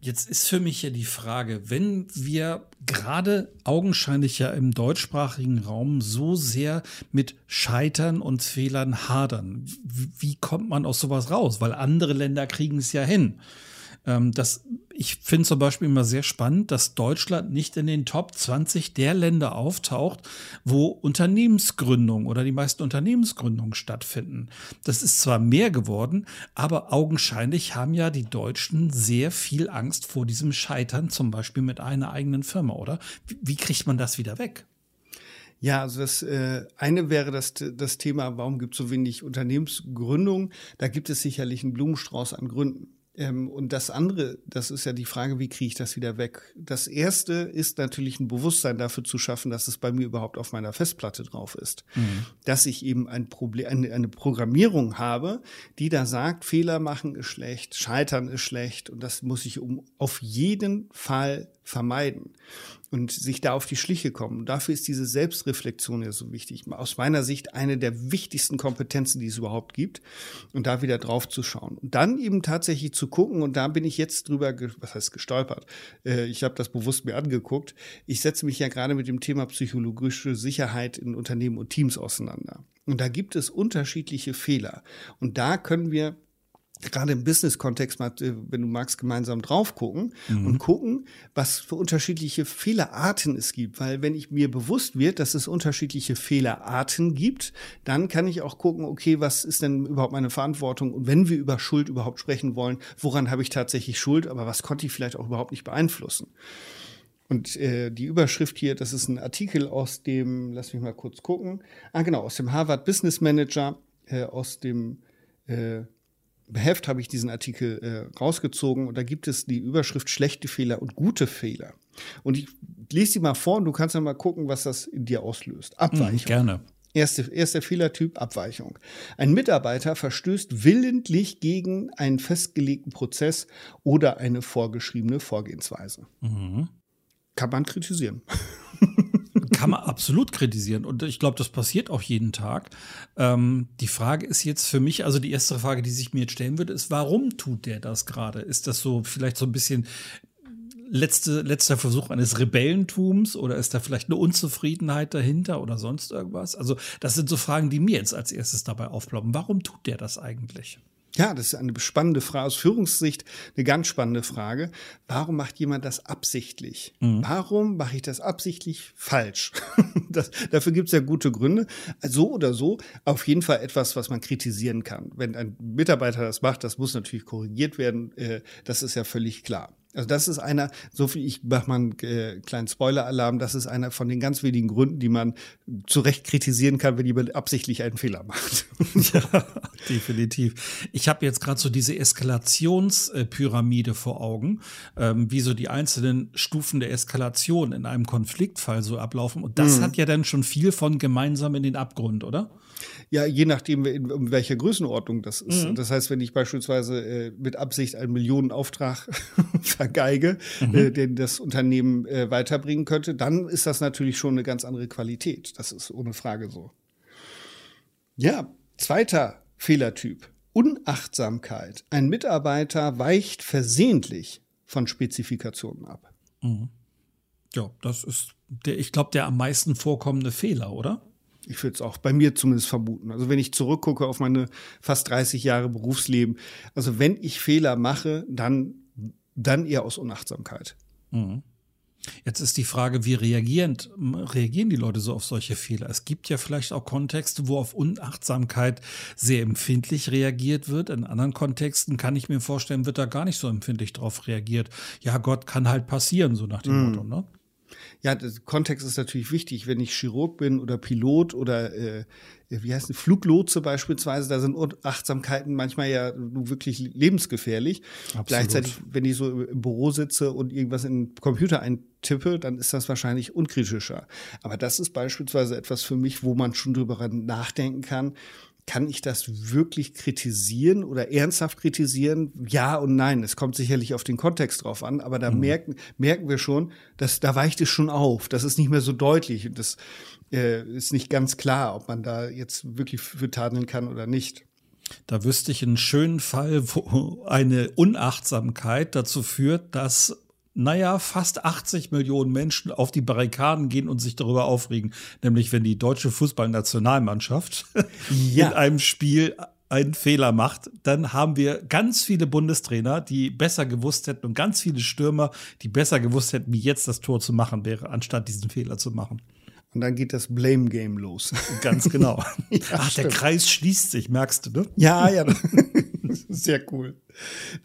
Jetzt ist für mich ja die Frage, wenn wir gerade augenscheinlich ja im deutschsprachigen Raum so sehr mit Scheitern und Fehlern hadern, wie kommt man aus sowas raus? Weil andere Länder kriegen es ja hin. Ähm, das, ich finde zum Beispiel immer sehr spannend, dass Deutschland nicht in den Top 20 der Länder auftaucht, wo Unternehmensgründungen oder die meisten Unternehmensgründungen stattfinden. Das ist zwar mehr geworden, aber augenscheinlich haben ja die Deutschen sehr viel Angst vor diesem Scheitern, zum Beispiel mit einer eigenen Firma, oder? Wie, wie kriegt man das wieder weg? Ja, also das äh, eine wäre das, das Thema, warum gibt es so wenig Unternehmensgründungen? Da gibt es sicherlich einen Blumenstrauß an Gründen. Ähm, und das andere, das ist ja die Frage, wie kriege ich das wieder weg? Das erste ist natürlich ein Bewusstsein dafür zu schaffen, dass es bei mir überhaupt auf meiner Festplatte drauf ist. Mhm. Dass ich eben ein Problem, eine, eine Programmierung habe, die da sagt, Fehler machen ist schlecht, scheitern ist schlecht und das muss ich um auf jeden Fall vermeiden. und sich da auf die Schliche kommen. Und dafür ist diese Selbstreflexion ja so wichtig. Aus meiner Sicht eine der wichtigsten Kompetenzen, die es überhaupt gibt. Und da wieder drauf zu schauen. Und dann eben tatsächlich zu gucken, und da bin ich jetzt drüber, was heißt gestolpert? Äh, ich habe das bewusst mir angeguckt. Ich setze mich ja gerade mit dem Thema psychologische Sicherheit in Unternehmen und Teams auseinander. Und da gibt es unterschiedliche Fehler. Und da können wir gerade im Business-Kontext mal, äh, wenn du magst, gemeinsam drauf gucken mhm. und gucken, was für unterschiedliche Fehlerarten es gibt. Weil wenn ich mir bewusst wird, dass es unterschiedliche Fehlerarten gibt, dann kann ich auch gucken, okay, was ist denn überhaupt meine Verantwortung? Und wenn wir über Schuld überhaupt sprechen wollen, woran habe ich tatsächlich Schuld? Aber was konnte ich vielleicht auch überhaupt nicht beeinflussen? Und äh, die Überschrift hier, das ist ein Artikel aus dem, lass mich mal kurz gucken, ah genau, aus dem Harvard Business Manager, äh, aus dem äh, Heft habe ich diesen Artikel äh, rausgezogen und da gibt es die Überschrift schlechte Fehler und gute Fehler. Und ich lese die mal vor und du kannst dann mal gucken, was das in dir auslöst. Abweichung. Mhm, gerne. Erste, erster Fehlertyp, Abweichung. Ein Mitarbeiter verstößt willentlich gegen einen festgelegten Prozess oder eine vorgeschriebene Vorgehensweise. Mhm. Kann man kritisieren. kann man absolut kritisieren. Und ich glaube, das passiert auch jeden Tag. Ähm, die Frage ist jetzt für mich, also die erste Frage, die sich mir jetzt stellen würde, ist, warum tut der das gerade? Ist das so vielleicht so ein bisschen letzte, letzter Versuch eines Rebellentums oder ist da vielleicht eine Unzufriedenheit dahinter oder sonst irgendwas? Also, das sind so Fragen, die mir jetzt als erstes dabei aufploppen. Warum tut der das eigentlich? Ja, das ist eine spannende Frage, aus Führungssicht eine ganz spannende Frage. Warum macht jemand das absichtlich? Mhm. Warum mache ich das absichtlich falsch? das, dafür gibt es ja gute Gründe. So oder so, auf jeden Fall etwas, was man kritisieren kann. Wenn ein Mitarbeiter das macht, das muss natürlich korrigiert werden. Äh, das ist ja völlig klar. Also das ist einer, so viel, ich mache mal einen äh, kleinen Spoiler-Alarm, das ist einer von den ganz wenigen Gründen, die man zu Recht kritisieren kann, wenn jemand absichtlich einen Fehler macht. ja, definitiv. Ich habe jetzt gerade so diese Eskalationspyramide vor Augen, ähm, wie so die einzelnen Stufen der Eskalation in einem Konfliktfall so ablaufen. Und das mhm. hat ja dann schon viel von gemeinsam in den Abgrund, oder? Ja, je nachdem, in, in welcher Größenordnung das ist. Mhm. Das heißt, wenn ich beispielsweise äh, mit Absicht einen Millionenauftrag vergeige, mhm. äh, den das Unternehmen äh, weiterbringen könnte, dann ist das natürlich schon eine ganz andere Qualität. Das ist ohne Frage so. Ja, zweiter Fehlertyp. Unachtsamkeit. Ein Mitarbeiter weicht versehentlich von Spezifikationen ab. Mhm. Ja, das ist der, ich glaube, der am meisten vorkommende Fehler, oder? Ich würde es auch bei mir zumindest vermuten. Also wenn ich zurückgucke auf meine fast 30 Jahre Berufsleben, also wenn ich Fehler mache, dann, dann eher aus Unachtsamkeit. Mhm. Jetzt ist die Frage, wie reagieren, reagieren die Leute so auf solche Fehler? Es gibt ja vielleicht auch Kontexte, wo auf Unachtsamkeit sehr empfindlich reagiert wird. In anderen Kontexten kann ich mir vorstellen, wird da gar nicht so empfindlich drauf reagiert. Ja, Gott kann halt passieren, so nach dem mm. Motto, ne? Ja, der Kontext ist natürlich wichtig. Wenn ich Chirurg bin oder Pilot oder äh, wie heißt es, Fluglotse beispielsweise, da sind Achtsamkeiten manchmal ja wirklich lebensgefährlich. Absolut. Gleichzeitig, wenn ich so im Büro sitze und irgendwas in den Computer eintippe, dann ist das wahrscheinlich unkritischer. Aber das ist beispielsweise etwas für mich, wo man schon drüber nachdenken kann kann ich das wirklich kritisieren oder ernsthaft kritisieren? Ja und nein. Es kommt sicherlich auf den Kontext drauf an, aber da mhm. merken, merken wir schon, dass da weicht es schon auf. Das ist nicht mehr so deutlich und das äh, ist nicht ganz klar, ob man da jetzt wirklich für tadeln kann oder nicht. Da wüsste ich einen schönen Fall, wo eine Unachtsamkeit dazu führt, dass naja, fast 80 Millionen Menschen auf die Barrikaden gehen und sich darüber aufregen. Nämlich, wenn die deutsche Fußballnationalmannschaft ja. in einem Spiel einen Fehler macht, dann haben wir ganz viele Bundestrainer, die besser gewusst hätten und ganz viele Stürmer, die besser gewusst hätten, wie jetzt das Tor zu machen wäre, anstatt diesen Fehler zu machen. Und dann geht das Blame Game los. Ganz genau. ja, Ach, der Kreis schließt sich, merkst du, ne? Ja, ja. Sehr cool.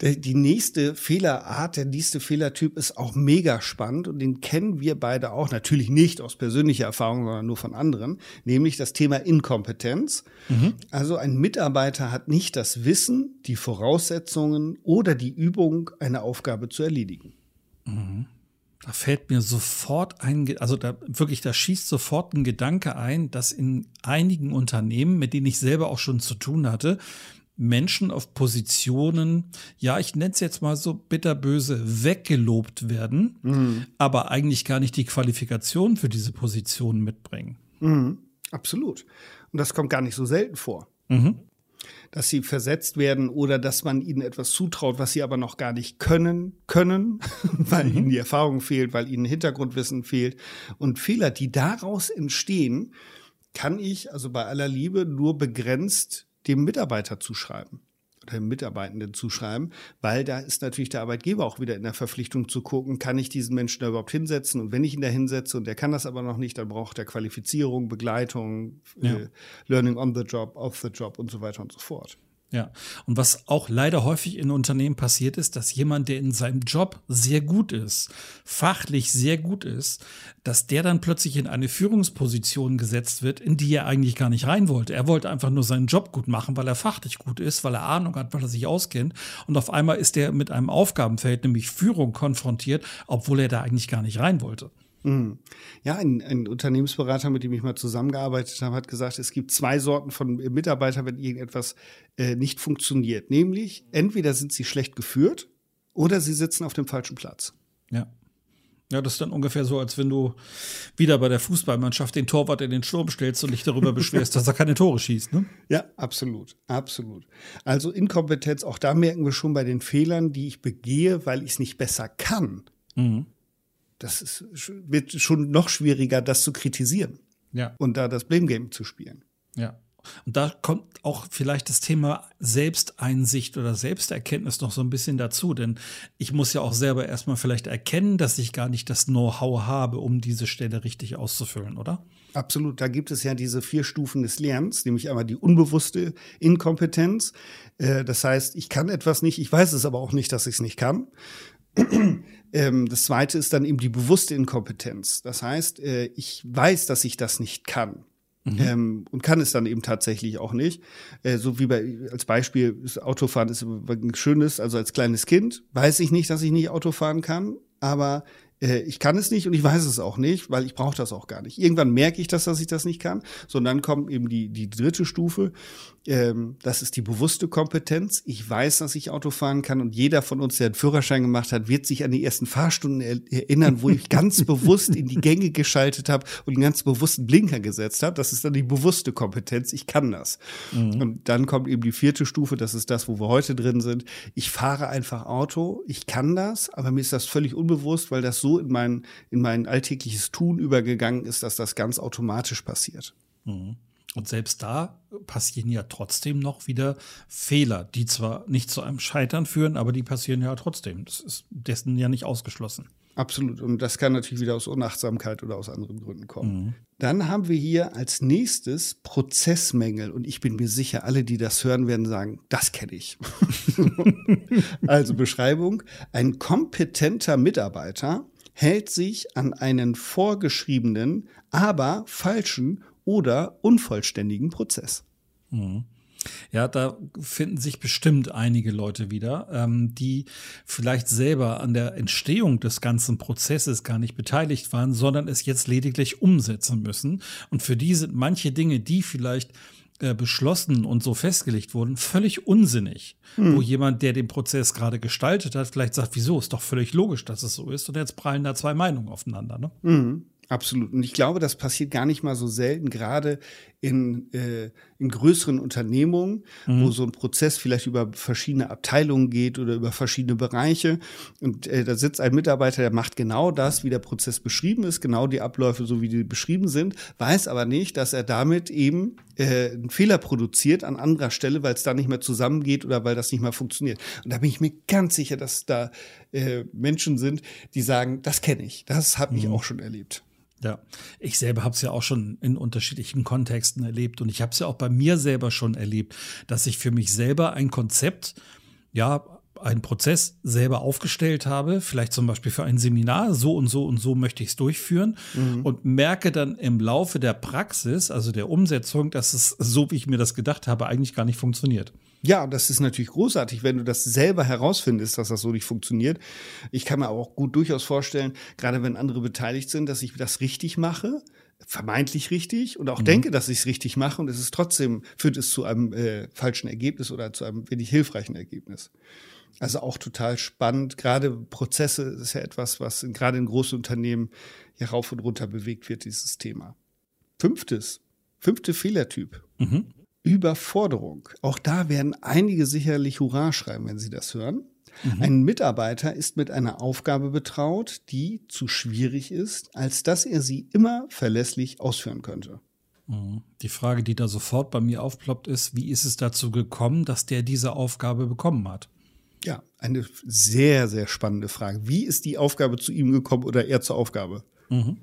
Die nächste Fehlerart, der nächste Fehlertyp ist auch mega spannend und den kennen wir beide auch natürlich nicht aus persönlicher Erfahrung, sondern nur von anderen, nämlich das Thema Inkompetenz. Mhm. Also ein Mitarbeiter hat nicht das Wissen, die Voraussetzungen oder die Übung, eine Aufgabe zu erledigen. Mhm. Da fällt mir sofort ein, also da wirklich, da schießt sofort ein Gedanke ein, dass in einigen Unternehmen, mit denen ich selber auch schon zu tun hatte, Menschen auf Positionen, ja, ich nenne es jetzt mal so bitterböse, weggelobt werden, mhm. aber eigentlich gar nicht die Qualifikation für diese Positionen mitbringen. Mhm. Absolut. Und das kommt gar nicht so selten vor. Mhm. Dass sie versetzt werden oder dass man ihnen etwas zutraut, was sie aber noch gar nicht können, können, weil mhm. ihnen die Erfahrung fehlt, weil ihnen Hintergrundwissen fehlt. Und Fehler, die daraus entstehen, kann ich also bei aller Liebe nur begrenzt dem Mitarbeiter zuschreiben oder dem Mitarbeitenden zuschreiben, weil da ist natürlich der Arbeitgeber auch wieder in der Verpflichtung zu gucken, kann ich diesen Menschen da überhaupt hinsetzen und wenn ich ihn da hinsetze und der kann das aber noch nicht, dann braucht er Qualifizierung, Begleitung, ja. äh, Learning on the Job, off the Job und so weiter und so fort. Ja, und was auch leider häufig in Unternehmen passiert ist, dass jemand, der in seinem Job sehr gut ist, fachlich sehr gut ist, dass der dann plötzlich in eine Führungsposition gesetzt wird, in die er eigentlich gar nicht rein wollte. Er wollte einfach nur seinen Job gut machen, weil er fachlich gut ist, weil er Ahnung hat, weil er sich auskennt. Und auf einmal ist er mit einem Aufgabenfeld, nämlich Führung, konfrontiert, obwohl er da eigentlich gar nicht rein wollte. Mhm. Ja, ein, ein, Unternehmensberater, mit dem ich mal zusammengearbeitet habe, hat gesagt, es gibt zwei Sorten von Mitarbeitern, wenn irgendetwas äh, nicht funktioniert. Nämlich, entweder sind sie schlecht geführt oder sie sitzen auf dem falschen Platz. Ja. Ja, das ist dann ungefähr so, als wenn du wieder bei der Fußballmannschaft den Torwart in den Sturm stellst und dich darüber beschwerst, dass er keine Tore schießt. Ne? Ja, absolut, absolut. Also Inkompetenz, auch da merken wir schon bei den Fehlern, die ich begehe, weil ich es nicht besser kann. Mhm das ist, wird schon noch schwieriger, das zu kritisieren. Ja. Und da das Blame Game zu spielen. Ja. Und da kommt auch vielleicht das Thema Selbsteinsicht oder Selbsterkenntnis noch so ein bisschen dazu, denn ich muss ja auch selber erstmal vielleicht erkennen, dass ich gar nicht das Know-how habe, um diese Stelle richtig auszufüllen, oder? Absolut. Da gibt es ja diese vier Stufen des Lernens, nämlich einmal die unbewusste Inkompetenz. Äh, das heißt, ich kann etwas nicht, ich weiß es aber auch nicht, dass ich es nicht kann. Ähm, das zweite ist dann eben die bewusste Inkompetenz. Das heißt, äh, ich weiß, dass ich das nicht kann. Mhm. Ähm, und kann es dann eben tatsächlich auch nicht. Äh, so wie bei, als Beispiel, das Autofahren ist ein schönes, also als kleines Kind weiß ich nicht, dass ich nicht Auto fahren kann, aber äh, ich kann es nicht und ich weiß es auch nicht, weil ich brauche das auch gar nicht. Irgendwann merke ich das, dass ich das nicht kann. So, und dann kommt eben die, die dritte Stufe. Ähm, das ist die bewusste Kompetenz. Ich weiß, dass ich Auto fahren kann und jeder von uns, der einen Führerschein gemacht hat, wird sich an die ersten Fahrstunden er erinnern, wo ich ganz bewusst in die Gänge geschaltet habe und einen ganz bewussten Blinker gesetzt habe. Das ist dann die bewusste Kompetenz. Ich kann das. Mhm. Und dann kommt eben die vierte Stufe. Das ist das, wo wir heute drin sind. Ich fahre einfach Auto. Ich kann das, aber mir ist das völlig unbewusst, weil das so so in mein, in mein alltägliches Tun übergegangen ist, dass das ganz automatisch passiert. Mhm. Und selbst da passieren ja trotzdem noch wieder Fehler, die zwar nicht zu einem Scheitern führen, aber die passieren ja trotzdem. Das ist dessen ja nicht ausgeschlossen. Absolut. Und das kann natürlich wieder aus Unachtsamkeit oder aus anderen Gründen kommen. Mhm. Dann haben wir hier als nächstes Prozessmängel. Und ich bin mir sicher, alle, die das hören, werden sagen, das kenne ich. also Beschreibung. Ein kompetenter Mitarbeiter hält sich an einen vorgeschriebenen, aber falschen oder unvollständigen Prozess. Mhm. Ja, da finden sich bestimmt einige Leute wieder, ähm, die vielleicht selber an der Entstehung des ganzen Prozesses gar nicht beteiligt waren, sondern es jetzt lediglich umsetzen müssen. Und für die sind manche Dinge, die vielleicht äh, beschlossen und so festgelegt wurden, völlig unsinnig. Hm. Wo jemand, der den Prozess gerade gestaltet hat, vielleicht sagt, wieso, ist doch völlig logisch, dass es so ist. Und jetzt prallen da zwei Meinungen aufeinander. Ne? Mhm. Absolut. Und ich glaube, das passiert gar nicht mal so selten, gerade in, äh, in größeren Unternehmungen, mhm. wo so ein Prozess vielleicht über verschiedene Abteilungen geht oder über verschiedene Bereiche. Und äh, da sitzt ein Mitarbeiter, der macht genau das, wie der Prozess beschrieben ist, genau die Abläufe, so wie die beschrieben sind, weiß aber nicht, dass er damit eben äh, einen Fehler produziert an anderer Stelle, weil es da nicht mehr zusammengeht oder weil das nicht mehr funktioniert. Und da bin ich mir ganz sicher, dass da äh, Menschen sind, die sagen, das kenne ich, das habe ich mhm. auch schon erlebt. Ja, ich selber habe es ja auch schon in unterschiedlichen Kontexten erlebt und ich habe es ja auch bei mir selber schon erlebt, dass ich für mich selber ein Konzept, ja, einen Prozess selber aufgestellt habe, vielleicht zum Beispiel für ein Seminar, so und so und so möchte ich es durchführen mhm. und merke dann im Laufe der Praxis, also der Umsetzung, dass es so, wie ich mir das gedacht habe, eigentlich gar nicht funktioniert. Ja, das ist natürlich großartig, wenn du das selber herausfindest, dass das so nicht funktioniert. Ich kann mir auch gut durchaus vorstellen, gerade wenn andere beteiligt sind, dass ich das richtig mache, vermeintlich richtig und auch mhm. denke, dass ich es richtig mache und es ist trotzdem führt es zu einem äh, falschen Ergebnis oder zu einem wenig hilfreichen Ergebnis. Also auch total spannend. Gerade Prozesse ist ja etwas, was in, gerade in großen Unternehmen hier rauf und runter bewegt wird, dieses Thema. Fünftes, fünfte Fehlertyp. Mhm. Überforderung. Auch da werden einige sicherlich Hurra schreiben, wenn sie das hören. Mhm. Ein Mitarbeiter ist mit einer Aufgabe betraut, die zu schwierig ist, als dass er sie immer verlässlich ausführen könnte. Mhm. Die Frage, die da sofort bei mir aufploppt, ist, wie ist es dazu gekommen, dass der diese Aufgabe bekommen hat? Ja, eine sehr, sehr spannende Frage. Wie ist die Aufgabe zu ihm gekommen oder er zur Aufgabe? Mhm.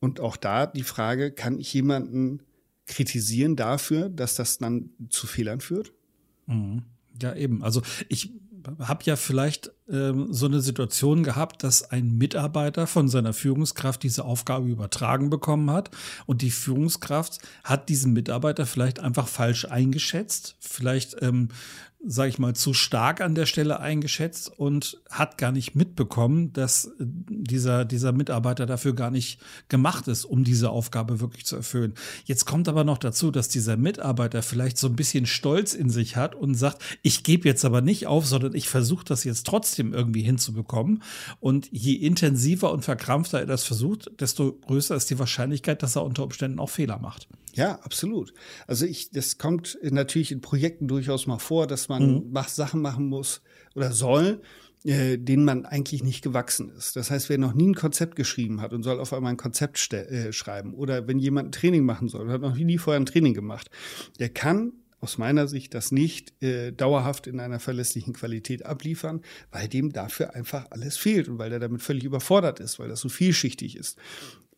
Und auch da die Frage, kann ich jemanden kritisieren dafür, dass das dann zu Fehlern führt? Mhm. Ja, eben. Also ich habe ja vielleicht ähm, so eine Situation gehabt, dass ein Mitarbeiter von seiner Führungskraft diese Aufgabe übertragen bekommen hat und die Führungskraft hat diesen Mitarbeiter vielleicht einfach falsch eingeschätzt, vielleicht ähm, sage ich mal, zu stark an der Stelle eingeschätzt und hat gar nicht mitbekommen, dass dieser, dieser Mitarbeiter dafür gar nicht gemacht ist, um diese Aufgabe wirklich zu erfüllen. Jetzt kommt aber noch dazu, dass dieser Mitarbeiter vielleicht so ein bisschen Stolz in sich hat und sagt, ich gebe jetzt aber nicht auf, sondern ich versuche das jetzt trotzdem irgendwie hinzubekommen. Und je intensiver und verkrampfter er das versucht, desto größer ist die Wahrscheinlichkeit, dass er unter Umständen auch Fehler macht. Ja, absolut. Also ich, das kommt natürlich in Projekten durchaus mal vor, dass man mhm. Sachen machen muss oder soll, äh, denen man eigentlich nicht gewachsen ist. Das heißt, wer noch nie ein Konzept geschrieben hat und soll auf einmal ein Konzept äh, schreiben oder wenn jemand ein Training machen soll und hat noch nie vorher ein Training gemacht, der kann aus meiner Sicht das nicht äh, dauerhaft in einer verlässlichen Qualität abliefern, weil dem dafür einfach alles fehlt und weil er damit völlig überfordert ist, weil das so vielschichtig ist.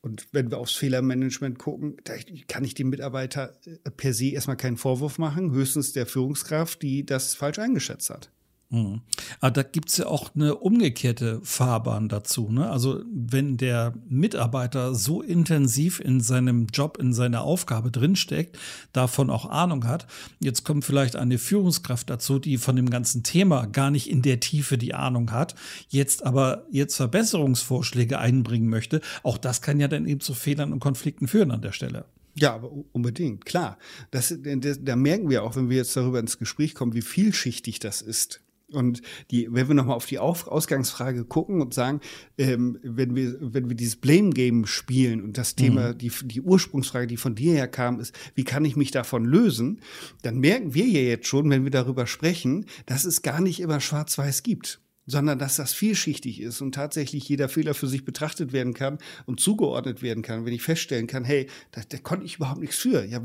Und wenn wir aufs Fehlermanagement gucken, da kann ich dem Mitarbeiter äh, per se erstmal keinen Vorwurf machen, höchstens der Führungskraft, die das falsch eingeschätzt hat. Mhm. Aber da gibt es ja auch eine umgekehrte Fahrbahn dazu. Ne? Also wenn der Mitarbeiter so intensiv in seinem Job, in seiner Aufgabe drinsteckt, davon auch Ahnung hat, jetzt kommt vielleicht eine Führungskraft dazu, die von dem ganzen Thema gar nicht in der Tiefe die Ahnung hat, jetzt aber jetzt Verbesserungsvorschläge einbringen möchte, auch das kann ja dann eben zu Fehlern und Konflikten führen an der Stelle. Ja, aber unbedingt, klar. Das, das, da merken wir auch, wenn wir jetzt darüber ins Gespräch kommen, wie vielschichtig das ist. Und die, wenn wir nochmal auf die auf Ausgangsfrage gucken und sagen, ähm, wenn wir, wenn wir dieses Blame Game spielen und das Thema, mhm. die, die Ursprungsfrage, die von dir her kam, ist, wie kann ich mich davon lösen? Dann merken wir ja jetzt schon, wenn wir darüber sprechen, dass es gar nicht immer schwarz-weiß gibt sondern dass das vielschichtig ist und tatsächlich jeder Fehler für sich betrachtet werden kann und zugeordnet werden kann, wenn ich feststellen kann, hey, da, da konnte ich überhaupt nichts für. Ja,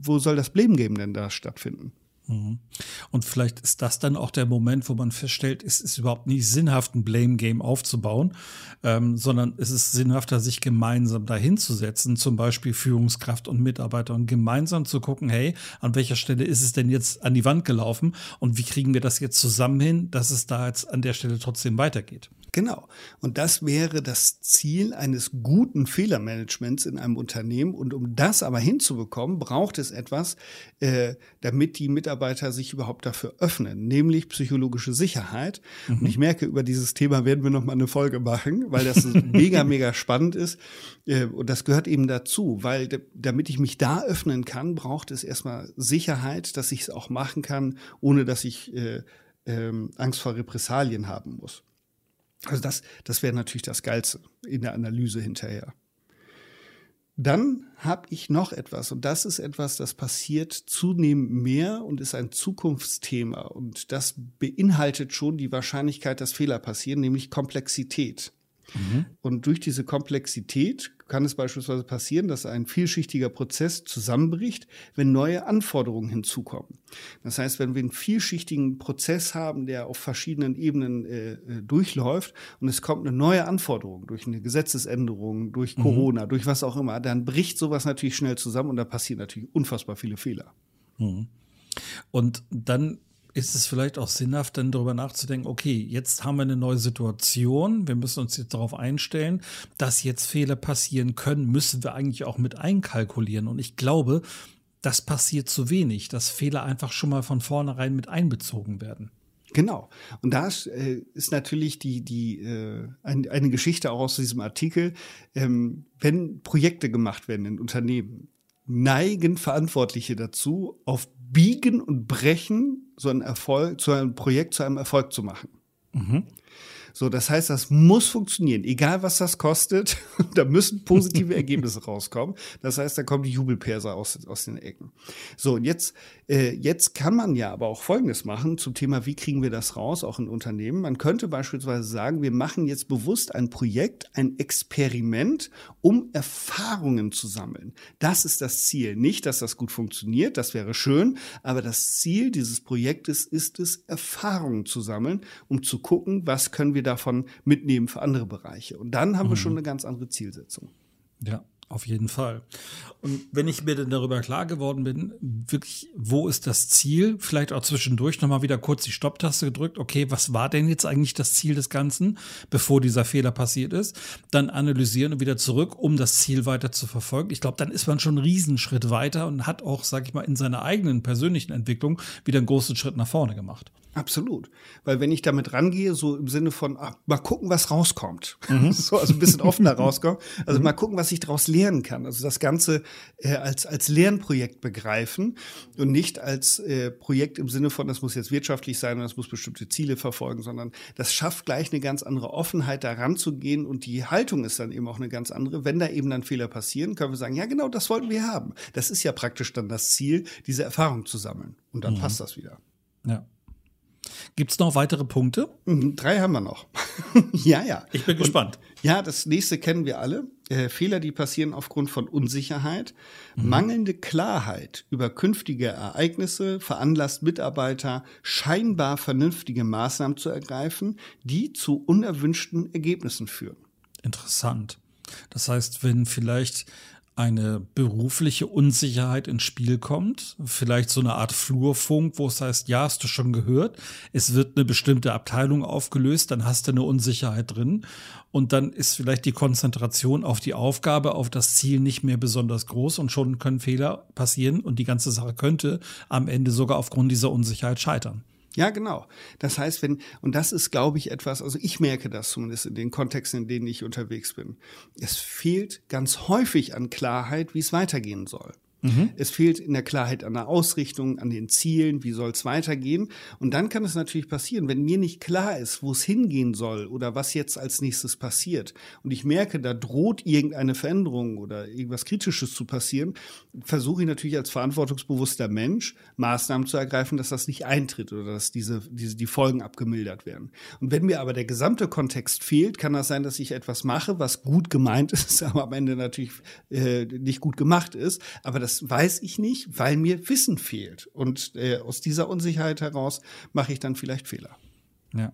wo soll das Blame Game denn da stattfinden? Mhm. Und vielleicht ist das dann auch der Moment, wo man feststellt, es ist überhaupt nicht sinnhaft, ein Blame-Game aufzubauen, ähm, sondern es ist sinnhafter, sich gemeinsam dahinzusetzen, zum Beispiel Führungskraft und Mitarbeiter und gemeinsam zu gucken, hey, an welcher Stelle ist es denn jetzt an die Wand gelaufen und wie kriegen wir das jetzt zusammen hin, dass es da jetzt an der Stelle trotzdem weitergeht. Genau. Und das wäre das Ziel eines guten Fehlermanagements in einem Unternehmen. Und um das aber hinzubekommen, braucht es etwas, äh, damit die Mitarbeiter sich überhaupt dafür öffnen, nämlich psychologische Sicherheit. Mhm. Und ich merke, über dieses Thema werden wir noch mal eine Folge machen, weil das mega, mega spannend ist. Äh, und das gehört eben dazu, weil damit ich mich da öffnen kann, braucht es erstmal Sicherheit, dass ich es auch machen kann, ohne dass ich äh, ähm, Angst vor Repressalien haben muss. Also das, das wäre natürlich das Geilste in der Analyse hinterher. Dann habe ich noch etwas und das ist etwas, das passiert zunehmend mehr und ist ein Zukunftsthema und das beinhaltet schon die Wahrscheinlichkeit, dass Fehler passieren, nämlich Komplexität. Mhm. Und durch diese Komplexität kann es beispielsweise passieren, dass ein vielschichtiger Prozess zusammenbricht, wenn neue Anforderungen hinzukommen. Das heißt, wenn wir einen vielschichtigen Prozess haben, der auf verschiedenen Ebenen äh, äh durchläuft und es kommt eine neue Anforderung durch eine Gesetzesänderung, durch mhm. Corona, mhm. durch was auch immer, dann bricht sowas natürlich schnell zusammen und da passieren natürlich unfassbar viele Fehler. Mhm. Und dann ist es vielleicht auch sinnhaft, dann darüber nachzudenken, okay, jetzt haben wir eine neue Situation, wir müssen uns jetzt darauf einstellen, dass jetzt Fehler passieren können, müssen wir eigentlich auch mit einkalkulieren. Und ich glaube, das passiert zu wenig, dass Fehler einfach schon mal von vornherein mit einbezogen werden. Genau. Und da äh, ist natürlich die, die, äh, ein, eine Geschichte auch aus diesem Artikel. Ähm, wenn Projekte gemacht werden in Unternehmen, neigen Verantwortliche dazu, auf Biegen und Brechen so ein Erfolg, so ein Projekt zu einem Erfolg zu machen. Mhm. So, das heißt, das muss funktionieren, egal was das kostet. da müssen positive Ergebnisse rauskommen. Das heißt, da kommen die Jubelperser aus, aus den Ecken. So, und jetzt, äh, jetzt kann man ja aber auch Folgendes machen zum Thema, wie kriegen wir das raus, auch in Unternehmen. Man könnte beispielsweise sagen, wir machen jetzt bewusst ein Projekt, ein Experiment, um Erfahrungen zu sammeln. Das ist das Ziel. Nicht, dass das gut funktioniert, das wäre schön, aber das Ziel dieses Projektes ist es, Erfahrungen zu sammeln, um zu gucken, was können wir davon mitnehmen für andere Bereiche. Und dann haben mhm. wir schon eine ganz andere Zielsetzung. Ja. Auf jeden Fall. Und wenn ich mir dann darüber klar geworden bin, wirklich, wo ist das Ziel? Vielleicht auch zwischendurch nochmal wieder kurz die Stopptaste gedrückt. Okay, was war denn jetzt eigentlich das Ziel des Ganzen, bevor dieser Fehler passiert ist? Dann analysieren und wieder zurück, um das Ziel weiter zu verfolgen. Ich glaube, dann ist man schon einen Riesenschritt weiter und hat auch, sag ich mal, in seiner eigenen persönlichen Entwicklung wieder einen großen Schritt nach vorne gemacht. Absolut. Weil wenn ich damit rangehe, so im Sinne von, ach, mal gucken, was rauskommt. Mhm. so, also ein bisschen offener rauskommt. Also mhm. mal gucken, was ich daraus lernen kann. Also das Ganze äh, als, als Lernprojekt begreifen und nicht als äh, Projekt im Sinne von, das muss jetzt wirtschaftlich sein und das muss bestimmte Ziele verfolgen, sondern das schafft gleich eine ganz andere Offenheit, da ranzugehen und die Haltung ist dann eben auch eine ganz andere. Wenn da eben dann Fehler passieren, können wir sagen, ja genau, das wollten wir haben. Das ist ja praktisch dann das Ziel, diese Erfahrung zu sammeln. Und dann mhm. passt das wieder. Ja. Gibt es noch weitere Punkte? Mhm, drei haben wir noch. ja, ja. Ich bin gespannt. Und, ja, das nächste kennen wir alle. Äh, Fehler, die passieren aufgrund von Unsicherheit. Mhm. Mangelnde Klarheit über künftige Ereignisse veranlasst Mitarbeiter, scheinbar vernünftige Maßnahmen zu ergreifen, die zu unerwünschten Ergebnissen führen. Interessant. Das heißt, wenn vielleicht eine berufliche Unsicherheit ins Spiel kommt. Vielleicht so eine Art Flurfunk, wo es heißt, ja, hast du schon gehört, es wird eine bestimmte Abteilung aufgelöst, dann hast du eine Unsicherheit drin. Und dann ist vielleicht die Konzentration auf die Aufgabe, auf das Ziel nicht mehr besonders groß und schon können Fehler passieren und die ganze Sache könnte am Ende sogar aufgrund dieser Unsicherheit scheitern. Ja, genau. Das heißt, wenn, und das ist, glaube ich, etwas, also ich merke das zumindest in den Kontexten, in denen ich unterwegs bin. Es fehlt ganz häufig an Klarheit, wie es weitergehen soll. Mhm. Es fehlt in der Klarheit an der Ausrichtung, an den Zielen, wie soll es weitergehen. Und dann kann es natürlich passieren, wenn mir nicht klar ist, wo es hingehen soll oder was jetzt als nächstes passiert. Und ich merke, da droht irgendeine Veränderung oder irgendwas Kritisches zu passieren, versuche ich natürlich als verantwortungsbewusster Mensch Maßnahmen zu ergreifen, dass das nicht eintritt oder dass diese, diese die Folgen abgemildert werden. Und wenn mir aber der gesamte Kontext fehlt, kann das sein, dass ich etwas mache, was gut gemeint ist, aber am Ende natürlich äh, nicht gut gemacht ist. Aber das das weiß ich nicht, weil mir Wissen fehlt. Und äh, aus dieser Unsicherheit heraus mache ich dann vielleicht Fehler. Ja.